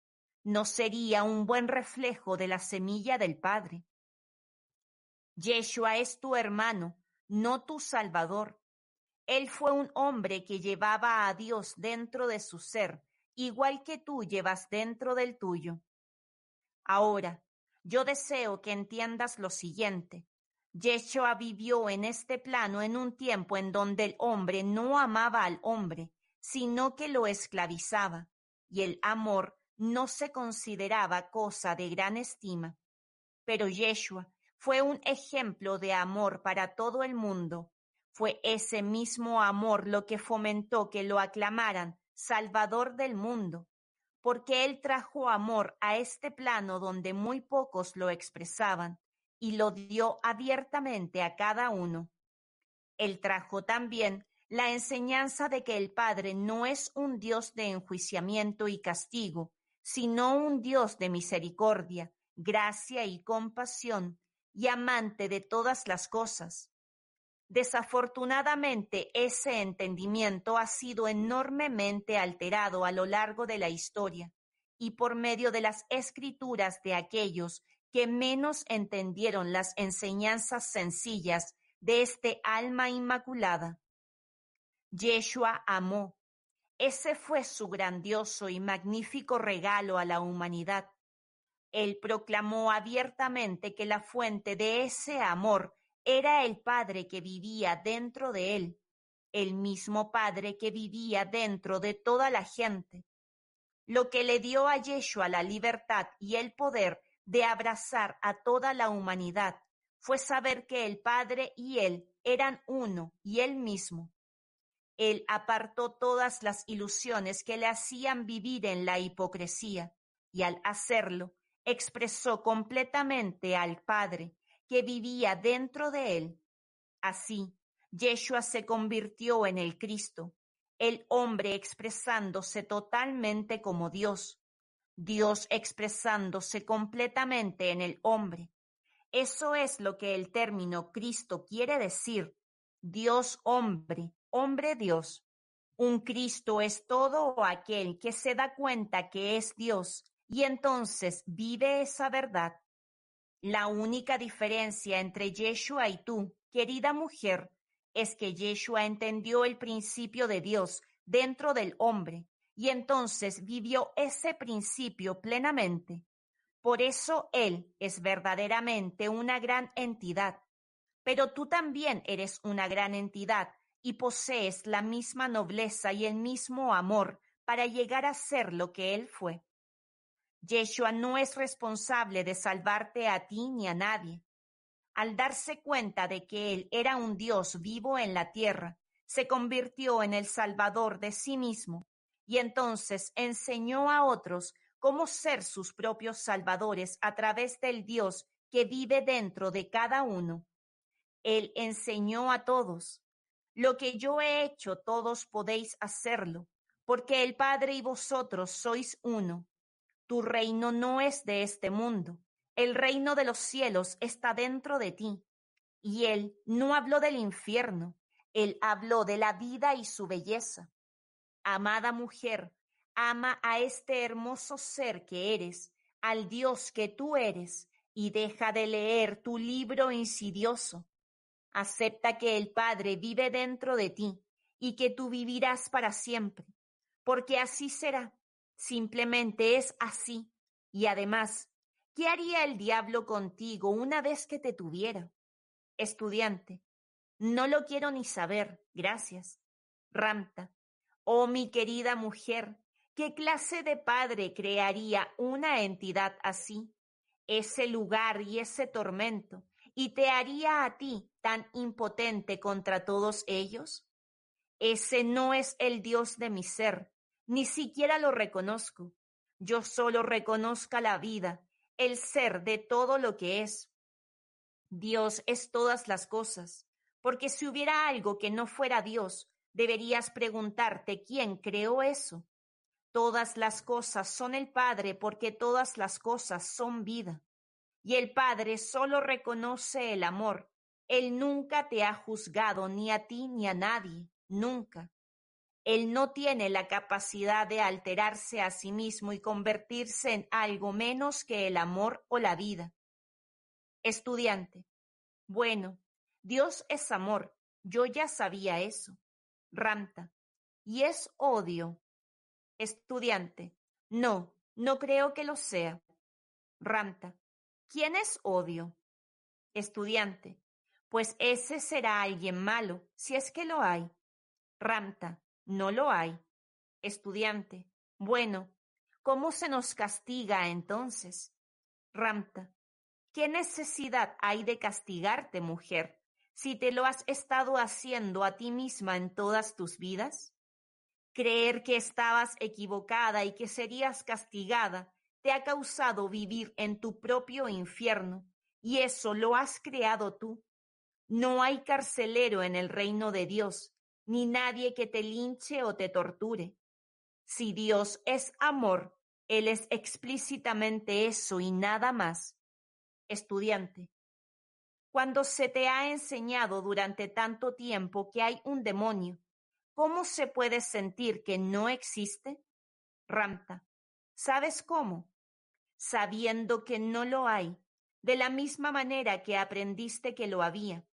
¿No sería un buen reflejo de la semilla del Padre? Yeshua es tu hermano, no tu Salvador. Él fue un hombre que llevaba a Dios dentro de su ser, igual que tú llevas dentro del tuyo. Ahora, yo deseo que entiendas lo siguiente. Yeshua vivió en este plano en un tiempo en donde el hombre no amaba al hombre, sino que lo esclavizaba, y el amor no se consideraba cosa de gran estima. Pero Yeshua fue un ejemplo de amor para todo el mundo. Fue ese mismo amor lo que fomentó que lo aclamaran Salvador del mundo porque Él trajo amor a este plano donde muy pocos lo expresaban y lo dio abiertamente a cada uno. Él trajo también la enseñanza de que el Padre no es un Dios de enjuiciamiento y castigo, sino un Dios de misericordia, gracia y compasión, y amante de todas las cosas. Desafortunadamente, ese entendimiento ha sido enormemente alterado a lo largo de la historia y por medio de las escrituras de aquellos que menos entendieron las enseñanzas sencillas de este alma inmaculada. Yeshua amó. Ese fue su grandioso y magnífico regalo a la humanidad. Él proclamó abiertamente que la fuente de ese amor era el Padre que vivía dentro de él, el mismo Padre que vivía dentro de toda la gente. Lo que le dio a Yeshua la libertad y el poder de abrazar a toda la humanidad fue saber que el Padre y él eran uno y él mismo. Él apartó todas las ilusiones que le hacían vivir en la hipocresía y al hacerlo expresó completamente al Padre que vivía dentro de él. Así, Yeshua se convirtió en el Cristo, el hombre expresándose totalmente como Dios, Dios expresándose completamente en el hombre. Eso es lo que el término Cristo quiere decir, Dios hombre, hombre Dios. Un Cristo es todo aquel que se da cuenta que es Dios y entonces vive esa verdad La única diferencia entre Yeshua y tú, querida mujer, es que Yeshua entendió el principio de Dios dentro del hombre y entonces vivió ese principio plenamente. Por eso Él es verdaderamente una gran entidad. Pero tú también eres una gran entidad y posees la misma nobleza y el mismo amor para llegar a ser lo que Él fue. Yeshua no es responsable de salvarte a ti ni a nadie. Al darse cuenta de que Él era un Dios vivo en la tierra, se convirtió en el Salvador de sí mismo y entonces enseñó a otros cómo ser sus propios salvadores a través del Dios que vive dentro de cada uno. Él enseñó a todos, lo que yo he hecho todos podéis hacerlo, porque el Padre y vosotros sois uno. Tu reino no es de este mundo. El reino de los cielos está dentro de ti. Y él no habló del infierno, él habló de la vida y su belleza. Amada mujer, ama a este hermoso ser que eres, al Dios que tú eres, y deja de leer tu libro insidioso. Acepta que el Padre vive dentro de ti y que tú vivirás para siempre, porque así será. Simplemente es así. Y además, ¿qué haría el diablo contigo una vez que te tuviera? Estudiante, no lo quiero ni saber, gracias. Ramta, oh mi querida mujer, ¿qué clase de padre crearía una entidad así? Ese lugar y ese tormento, y te haría a ti tan impotente contra todos ellos? Ese no es el Dios de mi ser, ni siquiera lo reconozco. Yo solo reconozca la vida, el ser de todo lo que es. Dios es todas las cosas, porque si hubiera algo que no fuera Dios, deberías preguntarte quién creó eso. Todas las cosas son el Padre porque todas las cosas son vida. Y el Padre solo reconoce el amor. Él nunca te ha juzgado ni a ti ni a nadie, nunca. Él no tiene la capacidad de alterarse a sí mismo y convertirse en algo menos que el amor o la vida. Estudiante. Bueno, Dios es amor. Yo ya sabía eso. Ramta. ¿Y es odio? Estudiante. No, no creo que lo sea. Ramta. ¿Quién es odio? Estudiante. Pues ese será alguien malo, si es que lo hay. Ramta. No lo hay. Estudiante. Bueno, ¿cómo se nos castiga entonces? Ramta. ¿Qué necesidad hay de castigarte, mujer, si te lo has estado haciendo a ti misma en todas tus vidas? Creer que estabas equivocada y que serías castigada te ha causado vivir en tu propio infierno, y eso lo has creado tú. No hay carcelero en el reino de Dios, ni nadie que te linche o te torture. Si Dios es amor, Él es explícitamente eso y nada más. Estudiante, cuando se te ha enseñado durante tanto tiempo que hay un demonio, ¿cómo se puede sentir que no existe? Ramta, ¿sabes cómo? Sabiendo que no lo hay, de la misma manera que aprendiste que lo había.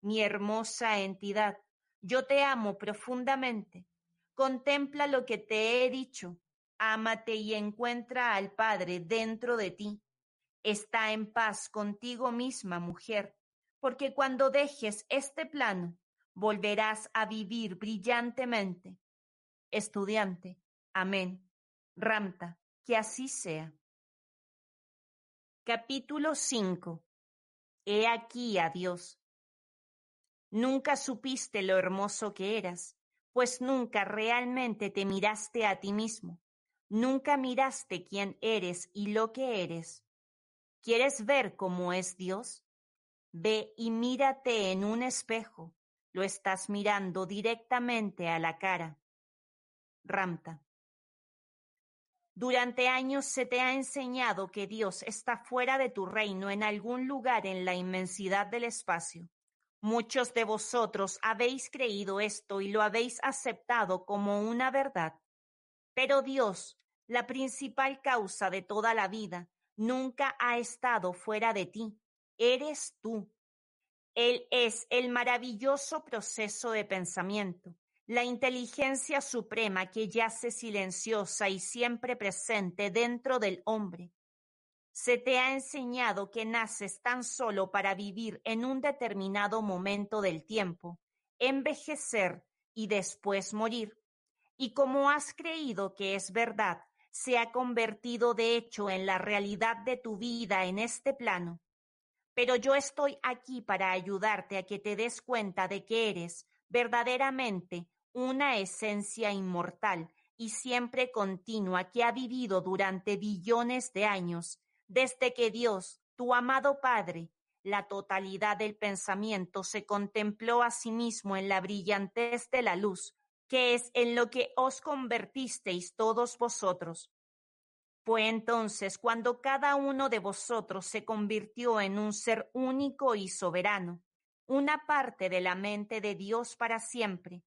Mi hermosa entidad, yo te amo profundamente. Contempla lo que te he dicho. Ámate y encuentra al Padre dentro de ti. Está en paz contigo misma, mujer, porque cuando dejes este plano, volverás a vivir brillantemente. Estudiante. Amén. Ramta, que así sea. Capítulo 5. He aquí a Dios. Nunca supiste lo hermoso que eras, pues nunca realmente te miraste a ti mismo, nunca miraste quién eres y lo que eres. ¿Quieres ver cómo es Dios? Ve y mírate en un espejo, lo estás mirando directamente a la cara. Ramta. Durante años se te ha enseñado que Dios está fuera de tu reino en algún lugar en la inmensidad del espacio. Muchos de vosotros habéis creído esto y lo habéis aceptado como una verdad. Pero Dios, la principal causa de toda la vida, nunca ha estado fuera de ti, eres tú. Él es el maravilloso proceso de pensamiento, la inteligencia suprema que yace silenciosa y siempre presente dentro del hombre. Se te ha enseñado que naces tan solo para vivir en un determinado momento del tiempo, envejecer y después morir. Y como has creído que es verdad, se ha convertido de hecho en la realidad de tu vida en este plano. Pero yo estoy aquí para ayudarte a que te des cuenta de que eres verdaderamente una esencia inmortal y siempre continua que ha vivido durante billones de años, desde que Dios, tu amado Padre, la totalidad del pensamiento se contempló a sí mismo en la brillantez de la luz, que es en lo que os convertisteis todos vosotros. Fue entonces cuando cada uno de vosotros se convirtió en un ser único y soberano, una parte de la mente de Dios para siempre.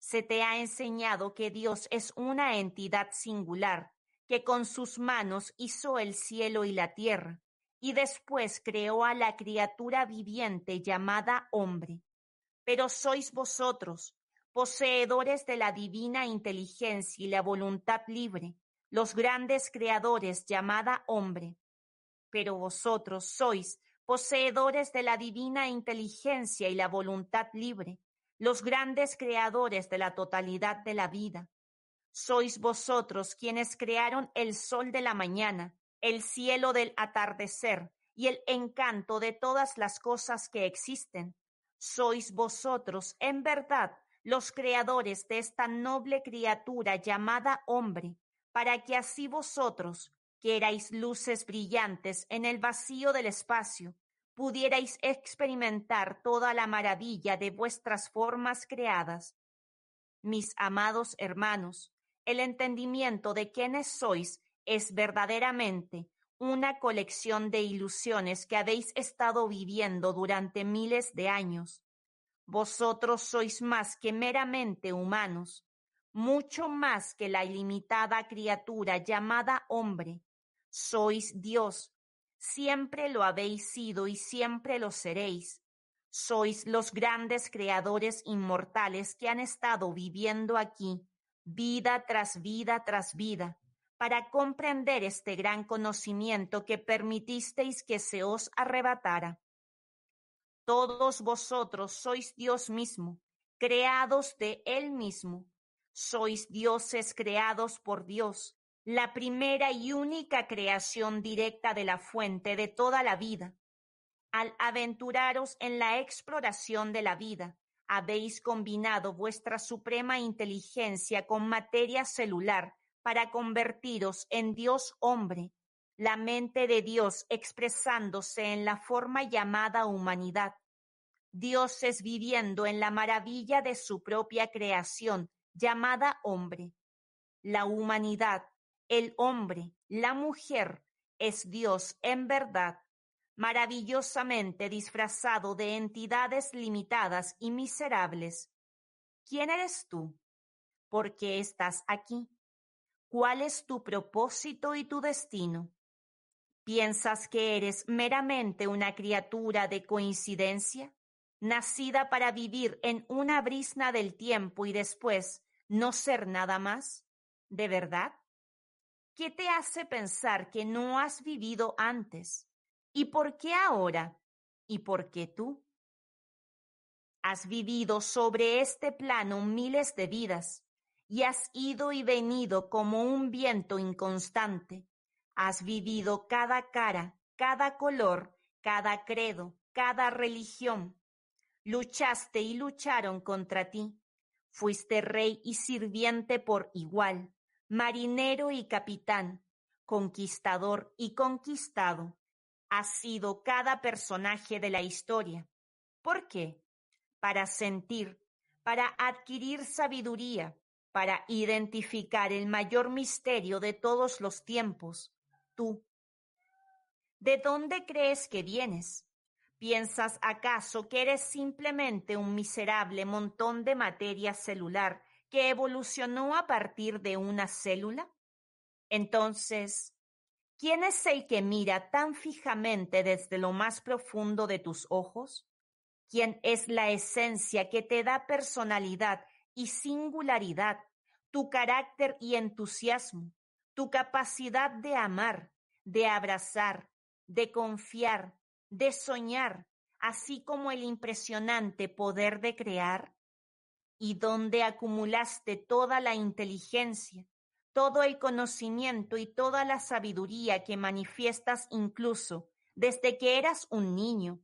Se te ha enseñado que Dios es una entidad singular, que con sus manos hizo el cielo y la tierra, y después creó a la criatura viviente llamada hombre. Pero sois vosotros, poseedores de la divina inteligencia y la voluntad libre, los grandes creadores llamada hombre. Pero vosotros sois poseedores de la divina inteligencia y la voluntad libre, los grandes creadores de la totalidad de la vida. Sois vosotros quienes crearon el sol de la mañana, el cielo del atardecer y el encanto de todas las cosas que existen. Sois vosotros, en verdad, los creadores de esta noble criatura llamada hombre, para que así vosotros, que erais luces brillantes en el vacío del espacio, pudierais experimentar toda la maravilla de vuestras formas creadas. Mis amados hermanos, el entendimiento de quiénes sois es verdaderamente una colección de ilusiones que habéis estado viviendo durante miles de años. Vosotros sois más que meramente humanos, mucho más que la ilimitada criatura llamada hombre. Sois Dios, siempre lo habéis sido y siempre lo seréis. Sois los grandes creadores inmortales que han estado viviendo aquí, vida tras vida tras vida, para comprender este gran conocimiento que permitisteis que se os arrebatara. Todos vosotros sois Dios mismo, creados de Él mismo. Sois dioses creados por Dios, la primera y única creación directa de la fuente de toda la vida. Al aventuraros en la exploración de la vida, habéis combinado vuestra suprema inteligencia con materia celular para convertiros en Dios hombre, la mente de Dios expresándose en la forma llamada humanidad. Dios es viviendo en la maravilla de su propia creación, llamada hombre. La humanidad, el hombre, la mujer, es Dios en verdad, maravillosamente disfrazado de entidades limitadas y miserables. ¿Quién eres tú? ¿Por qué estás aquí? ¿Cuál es tu propósito y tu destino? ¿Piensas que eres meramente una criatura de coincidencia, nacida para vivir en una brisna del tiempo y después no ser nada más? ¿De verdad? ¿Qué te hace pensar que no has vivido antes? ¿Y por qué ahora? ¿Y por qué tú? Has vivido sobre este plano miles de vidas y has ido y venido como un viento inconstante. Has vivido cada cara, cada color, cada credo, cada religión. Luchaste y lucharon contra ti. Fuiste rey y sirviente por igual, marinero y capitán, conquistador y conquistado. Has sido cada personaje de la historia. ¿Por qué? Para sentir, para adquirir sabiduría, para identificar el mayor misterio de todos los tiempos, tú. ¿De dónde crees que vienes? ¿Piensas acaso que eres simplemente un miserable montón de materia celular que evolucionó a partir de una célula? Entonces, ¿Quién es el que mira tan fijamente desde lo más profundo de tus ojos? ¿Quién es la esencia que te da personalidad y singularidad, tu carácter y entusiasmo, tu capacidad de amar, de abrazar, de confiar, de soñar, así como el impresionante poder de crear? ¿Y dónde acumulaste toda la inteligencia, todo el conocimiento y toda la sabiduría que manifiestas incluso desde que eras un niño.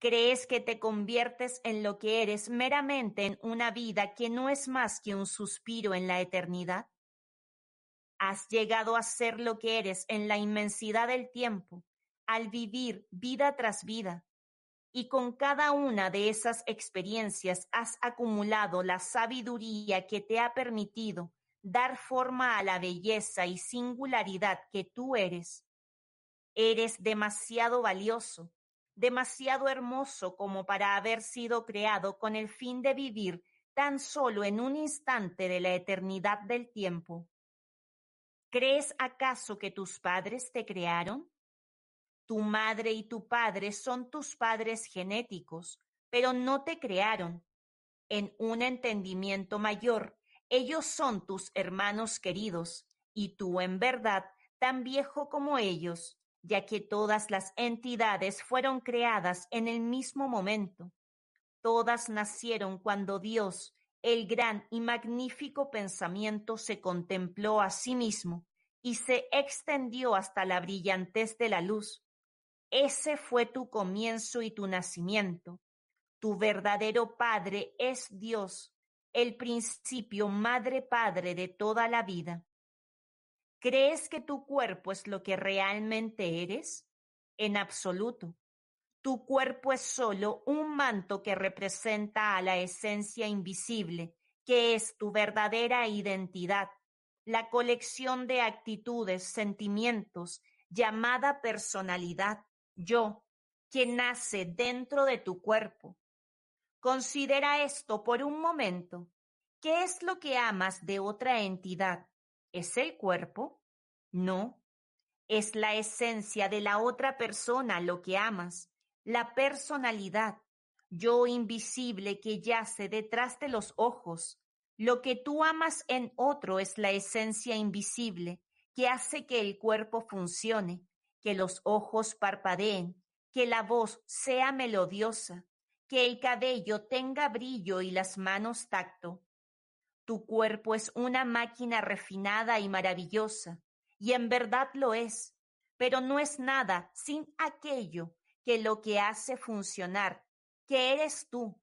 ¿Crees que te conviertes en lo que eres meramente en una vida que no es más que un suspiro en la eternidad? ¿Has llegado a ser lo que eres en la inmensidad del tiempo, al vivir vida tras vida? Y con cada una de esas experiencias has acumulado la sabiduría que te ha permitido dar forma a la belleza y singularidad que tú eres. Eres demasiado valioso, demasiado hermoso como para haber sido creado con el fin de vivir tan solo en un instante de la eternidad del tiempo. ¿Crees acaso que tus padres te crearon? Tu madre y tu padre son tus padres genéticos, pero no te crearon. En un entendimiento mayor, ellos son tus hermanos queridos, y tú en verdad tan viejo como ellos, ya que todas las entidades fueron creadas en el mismo momento. Todas nacieron cuando Dios, el gran y magnífico pensamiento, se contempló a sí mismo y se extendió hasta la brillantez de la luz. Ese fue tu comienzo y tu nacimiento. Tu verdadero Padre es Dios, el principio madre padre de toda la vida. ¿Crees que tu cuerpo es lo que realmente eres? En absoluto. Tu cuerpo es solo un manto que representa a la esencia invisible, que es tu verdadera identidad, la colección de actitudes, sentimientos, llamada personalidad, yo, que nace dentro de tu cuerpo, Considera esto por un momento. ¿Qué es lo que amas de otra entidad? ¿Es el cuerpo? No. Es la esencia de la otra persona lo que amas, la personalidad, yo invisible que yace detrás de los ojos. Lo que tú amas en otro es la esencia invisible que hace que el cuerpo funcione, que los ojos parpadeen, que la voz sea melodiosa, que el cabello tenga brillo y las manos tacto. Tu cuerpo es una máquina refinada y maravillosa, y en verdad lo es, pero no es nada sin aquello que lo que hace funcionar, que eres tú.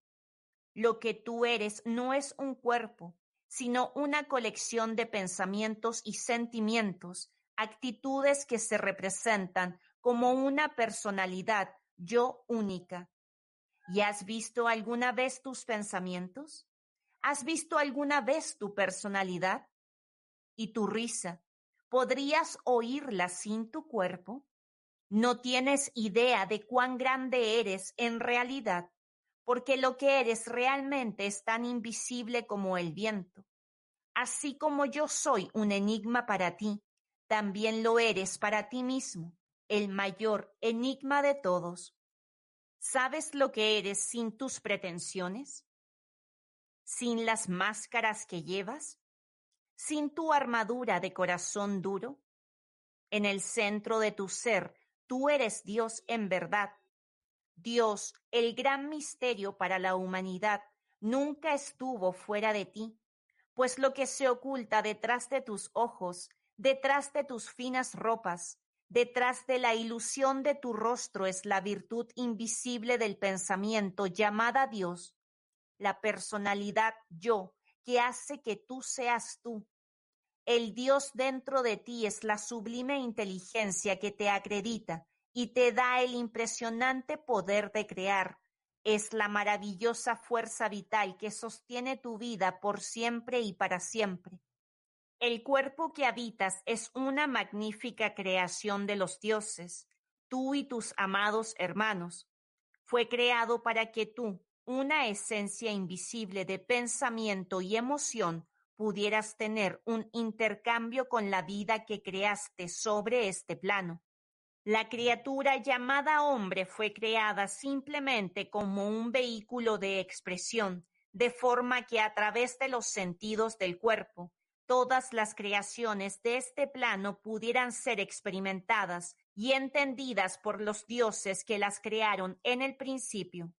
Lo que tú eres no es un cuerpo, sino una colección de pensamientos y sentimientos, actitudes que se representan como una personalidad yo única, ¿Y has visto alguna vez tus pensamientos? ¿Has visto alguna vez tu personalidad? ¿Y tu risa? ¿Podrías oírla sin tu cuerpo? No tienes idea de cuán grande eres en realidad, porque lo que eres realmente es tan invisible como el viento. Así como yo soy un enigma para ti, también lo eres para ti mismo, el mayor enigma de todos. ¿Sabes lo que eres sin tus pretensiones? ¿Sin las máscaras que llevas? ¿Sin tu armadura de corazón duro? En el centro de tu ser, tú eres Dios en verdad. Dios, el gran misterio para la humanidad, nunca estuvo fuera de ti, pues lo que se oculta detrás de tus ojos, detrás de tus finas ropas, Detrás de la ilusión de tu rostro es la virtud invisible del pensamiento llamada Dios, la personalidad yo que hace que tú seas tú. El Dios dentro de ti es la sublime inteligencia que te acredita y te da el impresionante poder de crear. Es la maravillosa fuerza vital que sostiene tu vida por siempre y para siempre. El cuerpo que habitas es una magnífica creación de los dioses, tú y tus amados hermanos. Fue creado para que tú, una esencia invisible de pensamiento y emoción, pudieras tener un intercambio con la vida que creaste sobre este plano. La criatura llamada hombre fue creada simplemente como un vehículo de expresión, de forma que a través de los sentidos del cuerpo, todas las creaciones de este plano pudieran ser experimentadas y entendidas por los dioses que las crearon en el principio.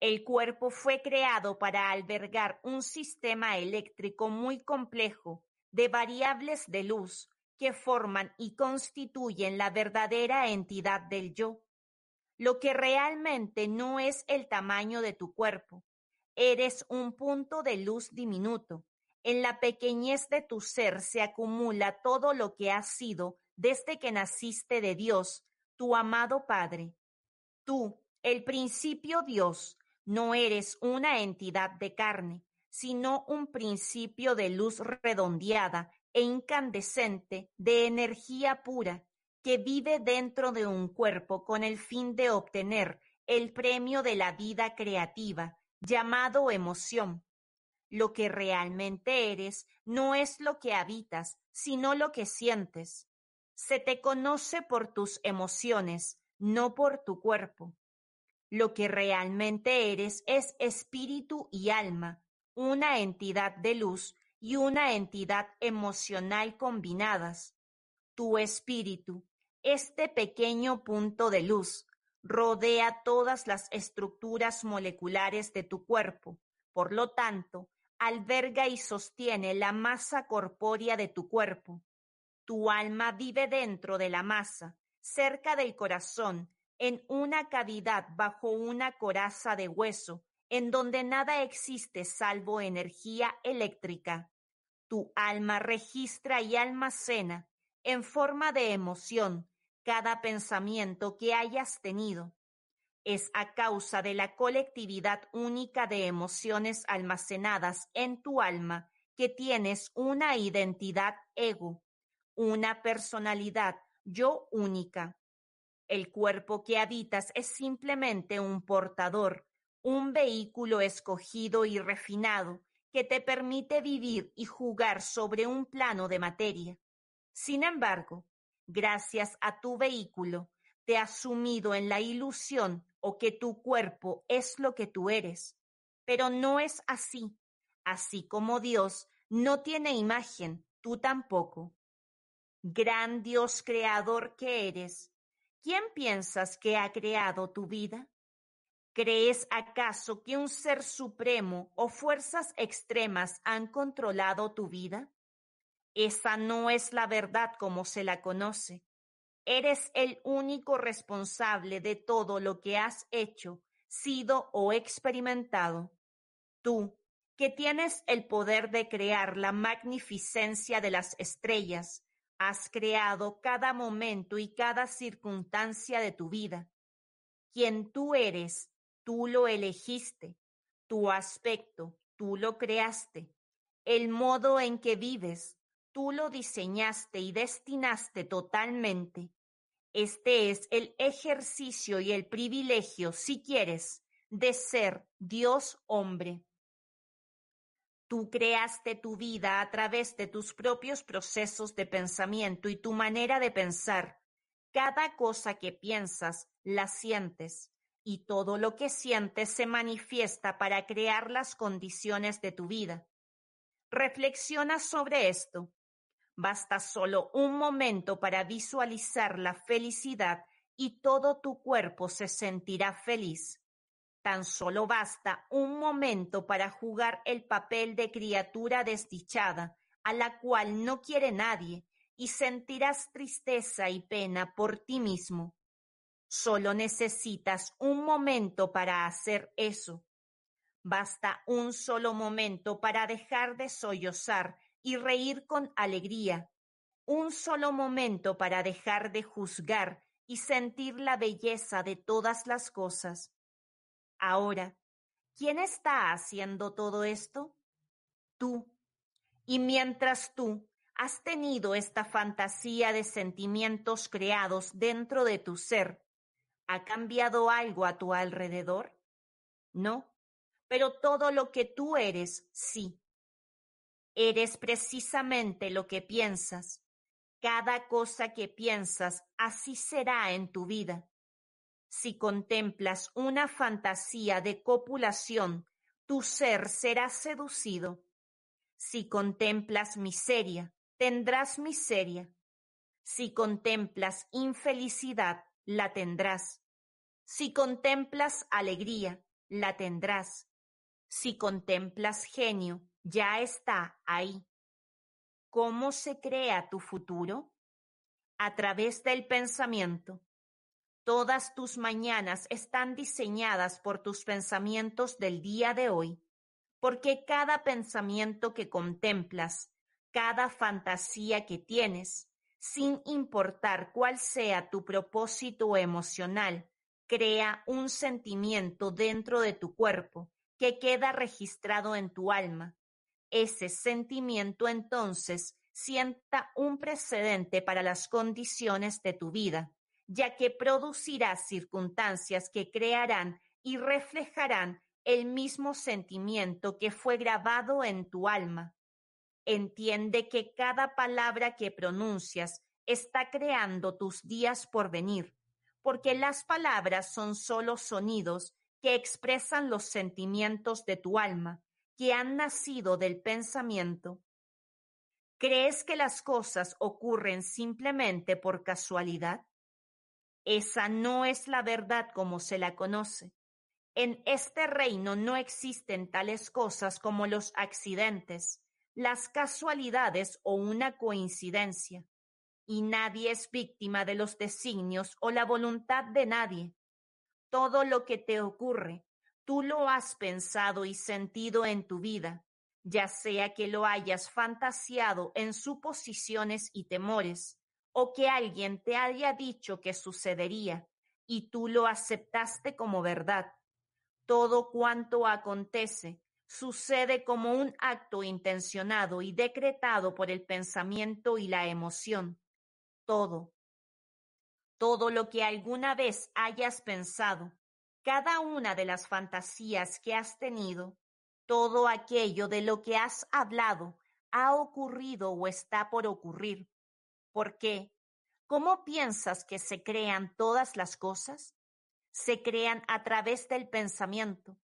El cuerpo fue creado para albergar un sistema eléctrico muy complejo de variables de luz que forman y constituyen la verdadera entidad del yo. Lo que realmente no es el tamaño de tu cuerpo. Eres un punto de luz diminuto. En la pequeñez de tu ser se acumula todo lo que has sido desde que naciste de Dios, tu amado Padre. Tú, el principio Dios, no eres una entidad de carne, sino un principio de luz redondeada e incandescente de energía pura que vive dentro de un cuerpo con el fin de obtener el premio de la vida creativa llamado emoción. Lo que realmente eres no es lo que habitas, sino lo que sientes. Se te conoce por tus emociones, no por tu cuerpo. Lo que realmente eres es espíritu y alma, una entidad de luz y una entidad emocional combinadas. Tu espíritu, este pequeño punto de luz, rodea todas las estructuras moleculares de tu cuerpo. Por lo tanto, alberga y sostiene la masa corpórea de tu cuerpo. Tu alma vive dentro de la masa, cerca del corazón, en una cavidad bajo una coraza de hueso, en donde nada existe salvo energía eléctrica. Tu alma registra y almacena, en forma de emoción, cada pensamiento que hayas tenido. Es a causa de la colectividad única de emociones almacenadas en tu alma que tienes una identidad ego, una personalidad yo única. El cuerpo que habitas es simplemente un portador, un vehículo escogido y refinado que te permite vivir y jugar sobre un plano de materia. Sin embargo, gracias a tu vehículo, te has sumido en la ilusión o que tu cuerpo es lo que tú eres. Pero no es así. Así como Dios no tiene imagen, tú tampoco. Gran Dios creador que eres, ¿quién piensas que ha creado tu vida? ¿Crees acaso que un ser supremo o fuerzas extremas han controlado tu vida? Esa no es la verdad como se la conoce. Eres el único responsable de todo lo que has hecho, sido o experimentado. Tú, que tienes el poder de crear la magnificencia de las estrellas, has creado cada momento y cada circunstancia de tu vida. Quien tú eres Tú lo elegiste, tu aspecto, tú lo creaste, el modo en que vives, tú lo diseñaste y destinaste totalmente. Este es el ejercicio y el privilegio, si quieres, de ser Dios hombre. Tú creaste tu vida a través de tus propios procesos de pensamiento y tu manera de pensar. Cada cosa que piensas, la sientes y todo lo que sientes se manifiesta para crear las condiciones de tu vida. Reflexiona sobre esto. Basta solo un momento para visualizar la felicidad y todo tu cuerpo se sentirá feliz. Tan solo basta un momento para jugar el papel de criatura desdichada, a la cual no quiere nadie, y sentirás tristeza y pena por ti mismo. Solo necesitas un momento para hacer eso. Basta un solo momento para dejar de sollozar y reír con alegría. Un solo momento para dejar de juzgar y sentir la belleza de todas las cosas. Ahora, ¿quién está haciendo todo esto? Tú. Y mientras tú has tenido esta fantasía de sentimientos creados dentro de tu ser, ¿Ha cambiado algo a tu alrededor? No, pero todo lo que tú eres, sí. Eres precisamente lo que piensas. Cada cosa que piensas, así será en tu vida. Si contemplas una fantasía de copulación, tu ser será seducido. Si contemplas miseria, tendrás miseria. Si contemplas infelicidad, la tendrás. Si contemplas alegría, la tendrás. Si contemplas genio, ya está ahí. ¿Cómo se crea tu futuro? A través del pensamiento. Todas tus mañanas están diseñadas por tus pensamientos del día de hoy, porque cada pensamiento que contemplas, cada fantasía que tienes, sin importar cuál sea tu propósito emocional, crea un sentimiento dentro de tu cuerpo que queda registrado en tu alma. Ese sentimiento entonces sienta un precedente para las condiciones de tu vida ya que producirá circunstancias que crearán y reflejarán el mismo sentimiento que fue grabado en tu alma. Entiende que cada palabra que pronuncias está creando tus días por venir, porque las palabras son solo sonidos que expresan los sentimientos de tu alma, que han nacido del pensamiento. ¿Crees que las cosas ocurren simplemente por casualidad? Esa no es la verdad como se la conoce. En este reino no existen tales cosas como los accidentes, las casualidades o una coincidencia, y nadie es víctima de los designios o la voluntad de nadie. Todo lo que te ocurre, tú lo has pensado y sentido en tu vida, ya sea que lo hayas fantasiado en suposiciones y temores, o que alguien te haya dicho que sucedería y tú lo aceptaste como verdad. Todo cuanto acontece sucede como un acto intencionado y decretado por el pensamiento y la emoción. Todo. Todo lo que alguna vez hayas pensado, cada una de las fantasías que has tenido, todo aquello de lo que has hablado, ha ocurrido o está por ocurrir ¿Por qué? ¿Cómo piensas que se crean todas las cosas? Se crean a través del pensamiento.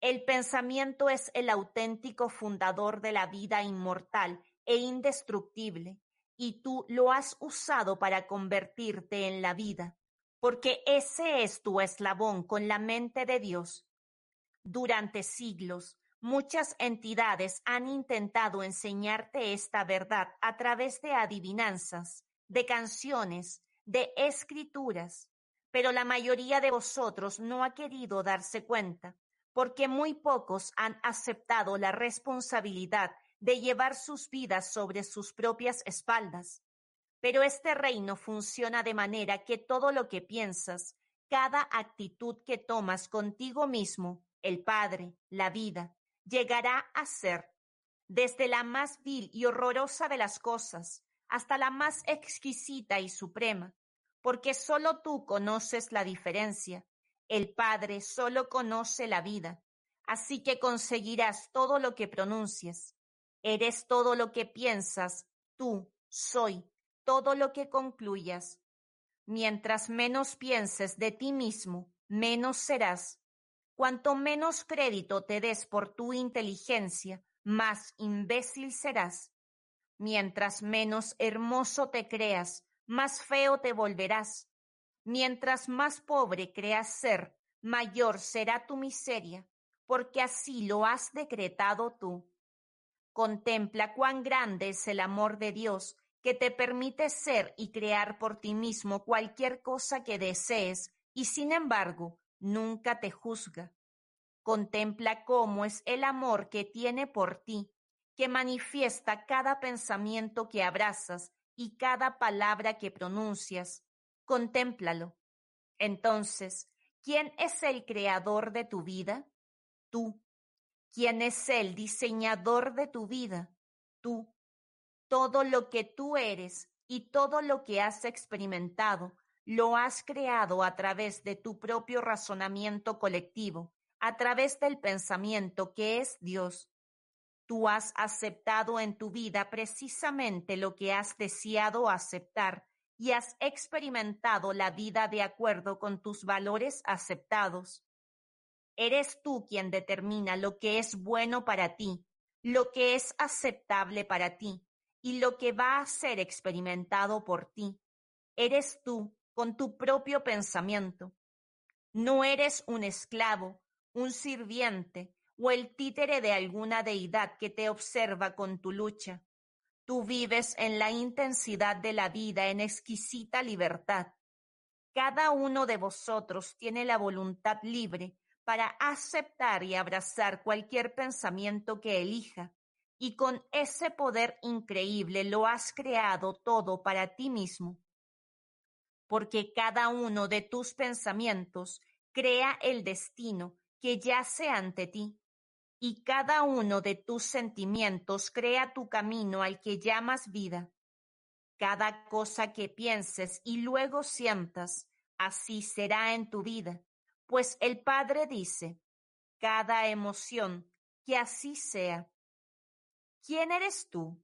El pensamiento es el auténtico fundador de la vida inmortal e indestructible, y tú lo has usado para convertirte en la vida, porque ese es tu eslabón con la mente de Dios. Durante siglos, Muchas entidades han intentado enseñarte esta verdad a través de adivinanzas, de canciones, de escrituras, pero la mayoría de vosotros no ha querido darse cuenta, porque muy pocos han aceptado la responsabilidad de llevar sus vidas sobre sus propias espaldas. Pero este reino funciona de manera que todo lo que piensas, cada actitud que tomas contigo mismo, el Padre, la vida, llegará a ser, desde la más vil y horrorosa de las cosas hasta la más exquisita y suprema, porque solo tú conoces la diferencia, el Padre solo conoce la vida, así que conseguirás todo lo que pronuncies. Eres todo lo que piensas, tú, soy, todo lo que concluyas. Mientras menos pienses de ti mismo, menos serás Cuanto menos crédito te des por tu inteligencia, más imbécil serás. Mientras menos hermoso te creas, más feo te volverás. Mientras más pobre creas ser, mayor será tu miseria, porque así lo has decretado tú. Contempla cuán grande es el amor de Dios que te permite ser y crear por ti mismo cualquier cosa que desees, y sin embargo, nunca te juzga. Contempla cómo es el amor que tiene por ti, que manifiesta cada pensamiento que abrazas y cada palabra que pronuncias. Contémplalo. Entonces, ¿quién es el creador de tu vida? Tú. ¿Quién es el diseñador de tu vida? Tú. Todo lo que tú eres y todo lo que has experimentado lo has creado a través de tu propio razonamiento colectivo, a través del pensamiento que es Dios. Tú has aceptado en tu vida precisamente lo que has deseado aceptar y has experimentado la vida de acuerdo con tus valores aceptados. Eres tú quien determina lo que es bueno para ti, lo que es aceptable para ti y lo que va a ser experimentado por ti. Eres tú con tu propio pensamiento. No eres un esclavo, un sirviente, o el títere de alguna deidad que te observa con tu lucha. Tú vives en la intensidad de la vida en exquisita libertad. Cada uno de vosotros tiene la voluntad libre para aceptar y abrazar cualquier pensamiento que elija, y con ese poder increíble lo has creado todo para ti mismo. Porque cada uno de tus pensamientos crea el destino que yace ante ti y cada uno de tus sentimientos crea tu camino al que llamas vida. Cada cosa que pienses y luego sientas, así será en tu vida, pues el Padre dice, cada emoción, que así sea. ¿Quién eres tú?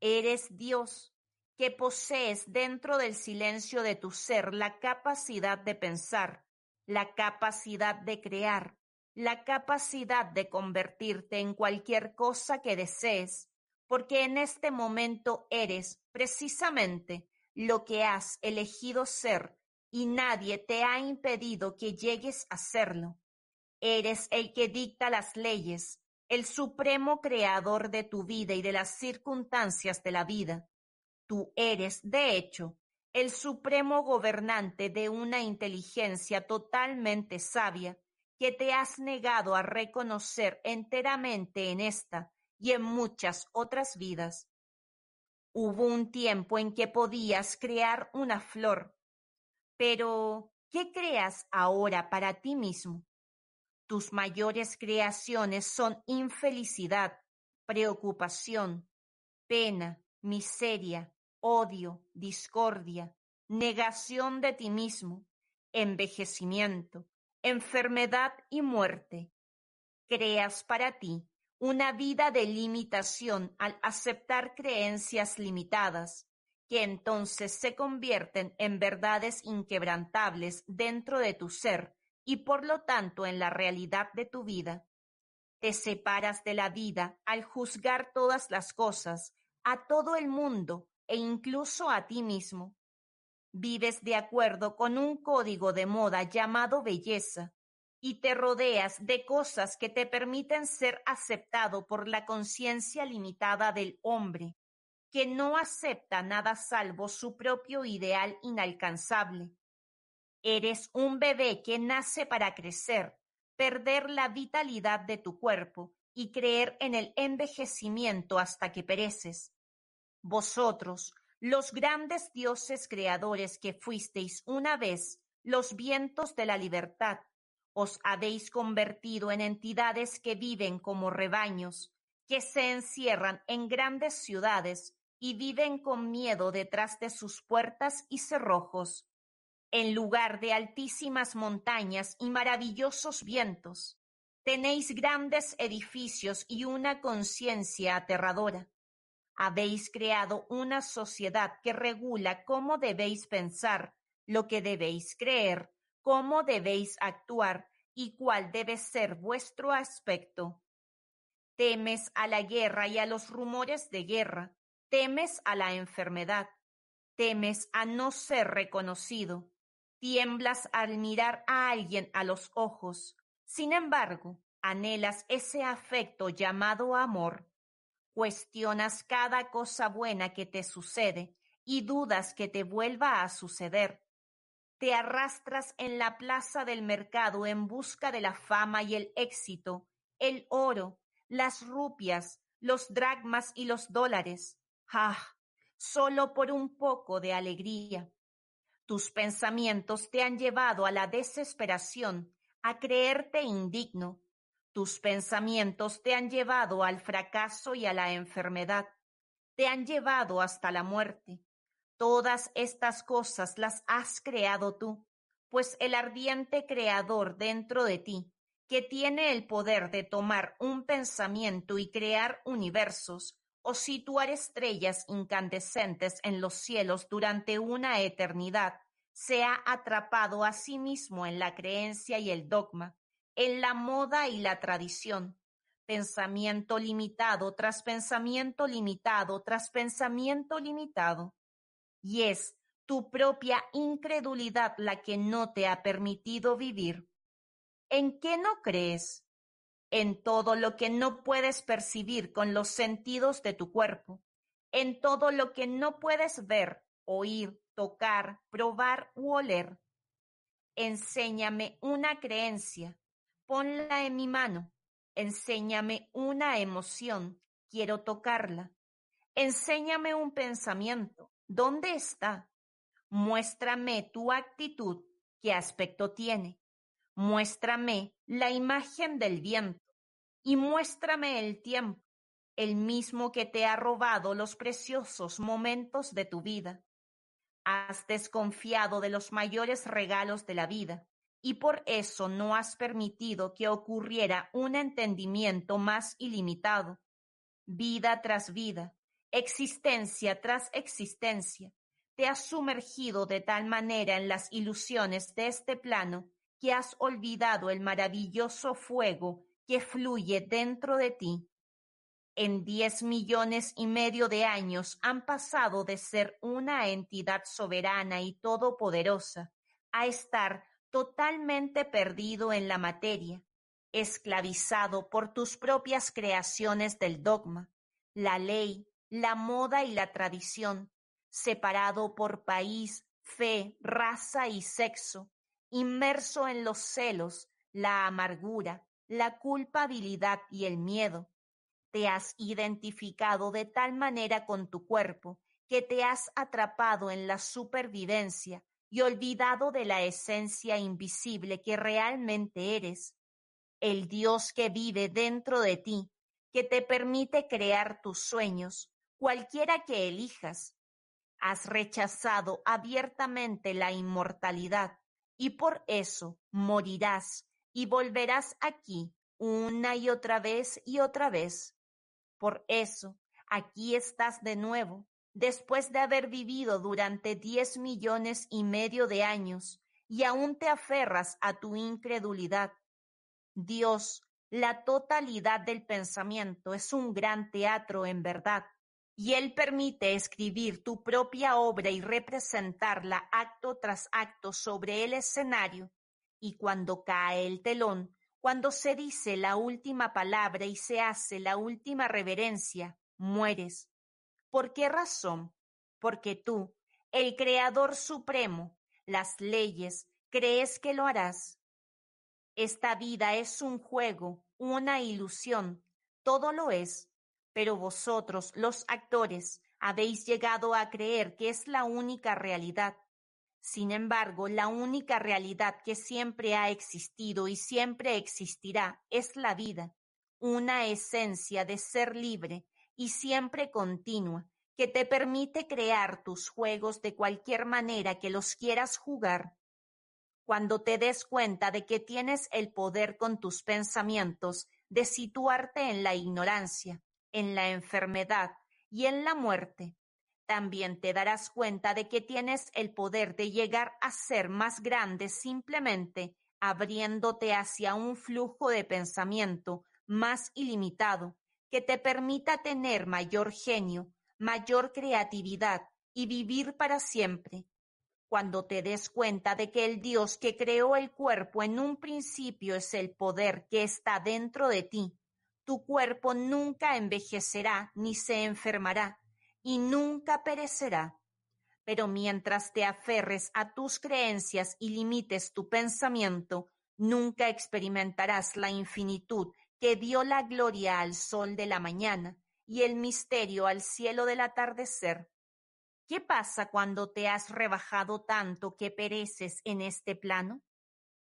Eres Dios, que posees dentro del silencio de tu ser la capacidad de pensar, la capacidad de crear, la capacidad de convertirte en cualquier cosa que desees, porque en este momento eres precisamente lo que has elegido ser y nadie te ha impedido que llegues a serlo. Eres el que dicta las leyes, el supremo creador de tu vida y de las circunstancias de la vida. Tú eres, de hecho, el supremo gobernante de una inteligencia totalmente sabia que te has negado a reconocer enteramente en esta y en muchas otras vidas. Hubo un tiempo en que podías crear una flor, pero ¿qué creas ahora para ti mismo? Tus mayores creaciones son infelicidad, preocupación, pena, miseria, odio, discordia, negación de ti mismo, envejecimiento, enfermedad y muerte. Creas para ti una vida de limitación al aceptar creencias limitadas, que entonces se convierten en verdades inquebrantables dentro de tu ser y por lo tanto en la realidad de tu vida. Te separas de la vida al juzgar todas las cosas, a todo el mundo e incluso a ti mismo. Vives de acuerdo con un código de moda llamado belleza y te rodeas de cosas que te permiten ser aceptado por la conciencia limitada del hombre, que no acepta nada salvo su propio ideal inalcanzable. Eres un bebé que nace para crecer, perder la vitalidad de tu cuerpo y creer en el envejecimiento hasta que pereces. Vosotros, los grandes dioses creadores que fuisteis una vez los vientos de la libertad, os habéis convertido en entidades que viven como rebaños, que se encierran en grandes ciudades y viven con miedo detrás de sus puertas y cerrojos, en lugar de altísimas montañas y maravillosos vientos. Tenéis grandes edificios y una conciencia aterradora habéis creado una sociedad que regula cómo debéis pensar, lo que debéis creer, cómo debéis actuar y cuál debe ser vuestro aspecto. Temes a la guerra y a los rumores de guerra, temes a la enfermedad, temes a no ser reconocido, tiemblas al mirar a alguien a los ojos. Sin embargo, anhelas ese afecto llamado amor Cuestionas cada cosa buena que te sucede y dudas que te vuelva a suceder. Te arrastras en la plaza del mercado en busca de la fama y el éxito, el oro, las rupias, los dracmas y los dólares. ¡Ah! Solo por un poco de alegría. Tus pensamientos te han llevado a la desesperación, a creerte indigno, tus pensamientos te han llevado al fracaso y a la enfermedad, te han llevado hasta la muerte. Todas estas cosas las has creado tú, pues el ardiente creador dentro de ti que tiene el poder de tomar un pensamiento y crear universos o situar estrellas incandescentes en los cielos durante una eternidad, se ha atrapado a sí mismo en la creencia y el dogma, en la moda y la tradición, pensamiento limitado tras pensamiento limitado tras pensamiento limitado. Y es tu propia incredulidad la que no te ha permitido vivir. ¿En qué no crees? En todo lo que no puedes percibir con los sentidos de tu cuerpo, en todo lo que no puedes ver, oír, tocar, probar u oler. Enséñame una creencia, ponla en mi mano. Enséñame una emoción, quiero tocarla. Enséñame un pensamiento, ¿dónde está? Muéstrame tu actitud, qué aspecto tiene. Muéstrame la imagen del viento y muéstrame el tiempo, el mismo que te ha robado los preciosos momentos de tu vida. Has desconfiado de los mayores regalos de la vida y por eso no has permitido que ocurriera un entendimiento más ilimitado. Vida tras vida, existencia tras existencia, te has sumergido de tal manera en las ilusiones de este plano que has olvidado el maravilloso fuego que fluye dentro de ti. En diez millones y medio de años han pasado de ser una entidad soberana y todopoderosa a estar totalmente perdido en la materia, esclavizado por tus propias creaciones del dogma, la ley, la moda y la tradición, separado por país, fe, raza y sexo, inmerso en los celos, la amargura, la culpabilidad y el miedo. Te has identificado de tal manera con tu cuerpo que te has atrapado en la supervivencia y olvidado de la esencia invisible que realmente eres, el Dios que vive dentro de ti, que te permite crear tus sueños, cualquiera que elijas. Has rechazado abiertamente la inmortalidad y por eso morirás y volverás aquí una y otra vez y otra vez. Por eso aquí estás de nuevo, después de haber vivido durante diez millones y medio de años, y aún te aferras a tu incredulidad. Dios, la totalidad del pensamiento es un gran teatro en verdad y Él permite escribir tu propia obra y representarla acto tras acto sobre el escenario, y cuando cae el telón, cuando se dice la última palabra y se hace la última reverencia, mueres. ¿Por qué razón? Porque tú, el Creador Supremo, las leyes, crees que lo harás. Esta vida es un juego, una ilusión, todo lo es, pero vosotros, los actores, habéis llegado a creer que es la única realidad. Sin embargo, la única realidad que siempre ha existido y siempre existirá es la vida, una esencia de ser libre y siempre continua, que te permite crear tus juegos de cualquier manera que los quieras jugar. Cuando te des cuenta de que tienes el poder con tus pensamientos de situarte en la ignorancia, en la enfermedad y en la muerte, también te darás cuenta de que tienes el poder de llegar a ser más grande simplemente abriéndote hacia un flujo de pensamiento más ilimitado que te permita tener mayor genio, mayor creatividad y vivir para siempre. Cuando te des cuenta de que el Dios que creó el cuerpo en un principio es el poder que está dentro de ti tu cuerpo nunca envejecerá ni se enfermará y nunca perecerá. Pero mientras te aferres a tus creencias y limites tu pensamiento, nunca experimentarás la infinitud que dio la gloria al sol de la mañana y el misterio al cielo del atardecer. ¿Qué pasa cuando te has rebajado tanto que pereces en este plano?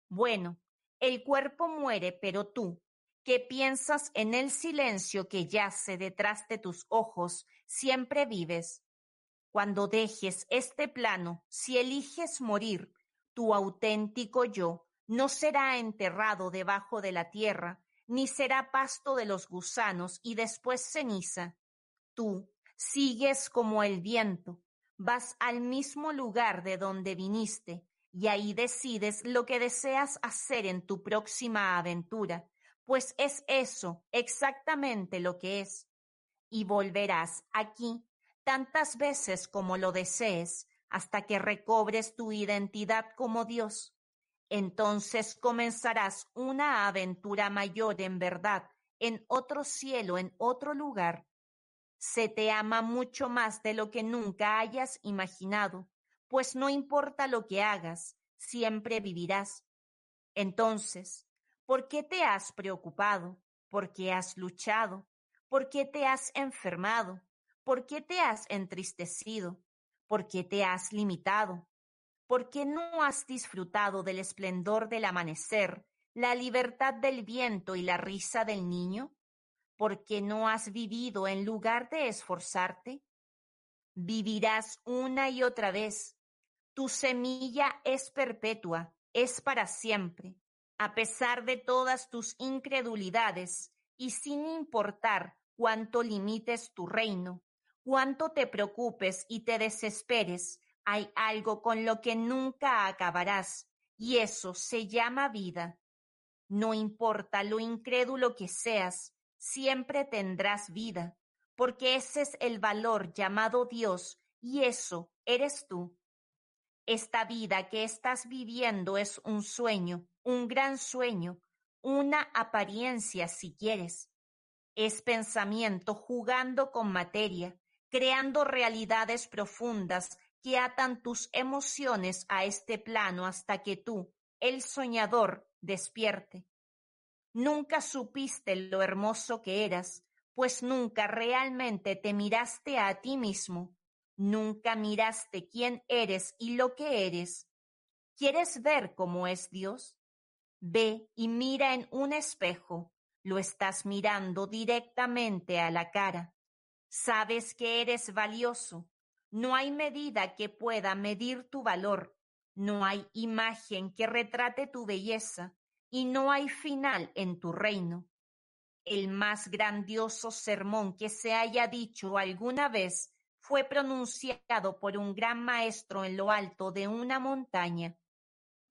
Bueno, el cuerpo muere, pero tú, que piensas en el silencio que yace detrás de tus ojos, siempre vives. Cuando dejes este plano, si eliges morir, tu auténtico yo no será enterrado debajo de la tierra, ni será pasto de los gusanos y después ceniza. Tú sigues como el viento, vas al mismo lugar de donde viniste, y ahí decides lo que deseas hacer en tu próxima aventura, pues es eso exactamente lo que es. Y volverás aquí tantas veces como lo desees, hasta que recobres tu identidad como Dios. Entonces comenzarás una aventura mayor en verdad, en otro cielo, en otro lugar. Se te ama mucho más de lo que nunca hayas imaginado, pues no importa lo que hagas, siempre vivirás. Entonces, ¿por qué te has preocupado? ¿Por qué has luchado? ¿Por qué te has enfermado? ¿Por qué te has entristecido? ¿Por qué te has limitado? ¿Por qué no has disfrutado del esplendor del amanecer, la libertad del viento y la risa del niño? ¿Por qué no has vivido en lugar de esforzarte? Vivirás una y otra vez. Tu semilla es perpetua, es para siempre, a pesar de todas tus incredulidades y sin importar cuánto limites tu reino, cuánto te preocupes y te desesperes, hay algo con lo que nunca acabarás, y eso se llama vida. No importa lo incrédulo que seas, siempre tendrás vida, porque ese es el valor llamado Dios, y eso eres tú. Esta vida que estás viviendo es un sueño, un gran sueño, una apariencia si quieres. Es pensamiento jugando con materia, creando realidades profundas que atan tus emociones a este plano hasta que tú, el soñador, despierte. Nunca supiste lo hermoso que eras, pues nunca realmente te miraste a ti mismo, nunca miraste quién eres y lo que eres. ¿Quieres ver cómo es Dios? Ve y mira en un espejo, lo estás mirando directamente a la cara. Sabes que eres valioso, no hay medida que pueda medir tu valor, no hay imagen que retrate tu belleza, y no hay final en tu reino. El más grandioso sermón que se haya dicho alguna vez fue pronunciado por un gran maestro en lo alto de una montaña.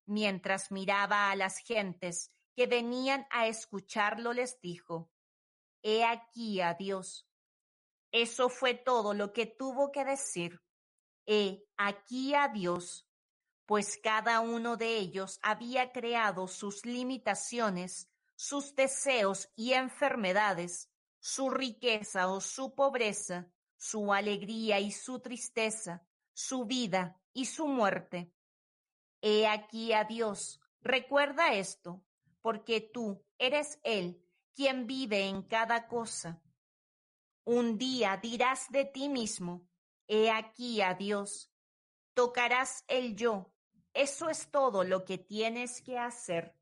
Mientras miraba a las gentes que venían a escucharlo, les dijo, He aquí a Dios, eso fue todo lo que tuvo que decir. He aquí a Dios, pues cada uno de ellos había creado sus limitaciones, sus deseos y enfermedades, su riqueza o su pobreza, su alegría y su tristeza, su vida y su muerte. He aquí a Dios, recuerda esto, porque tú eres Él quien vive en cada cosa un día dirás de ti mismo, he aquí a Dios. Tocarás el yo. Eso es todo lo que tienes que hacer.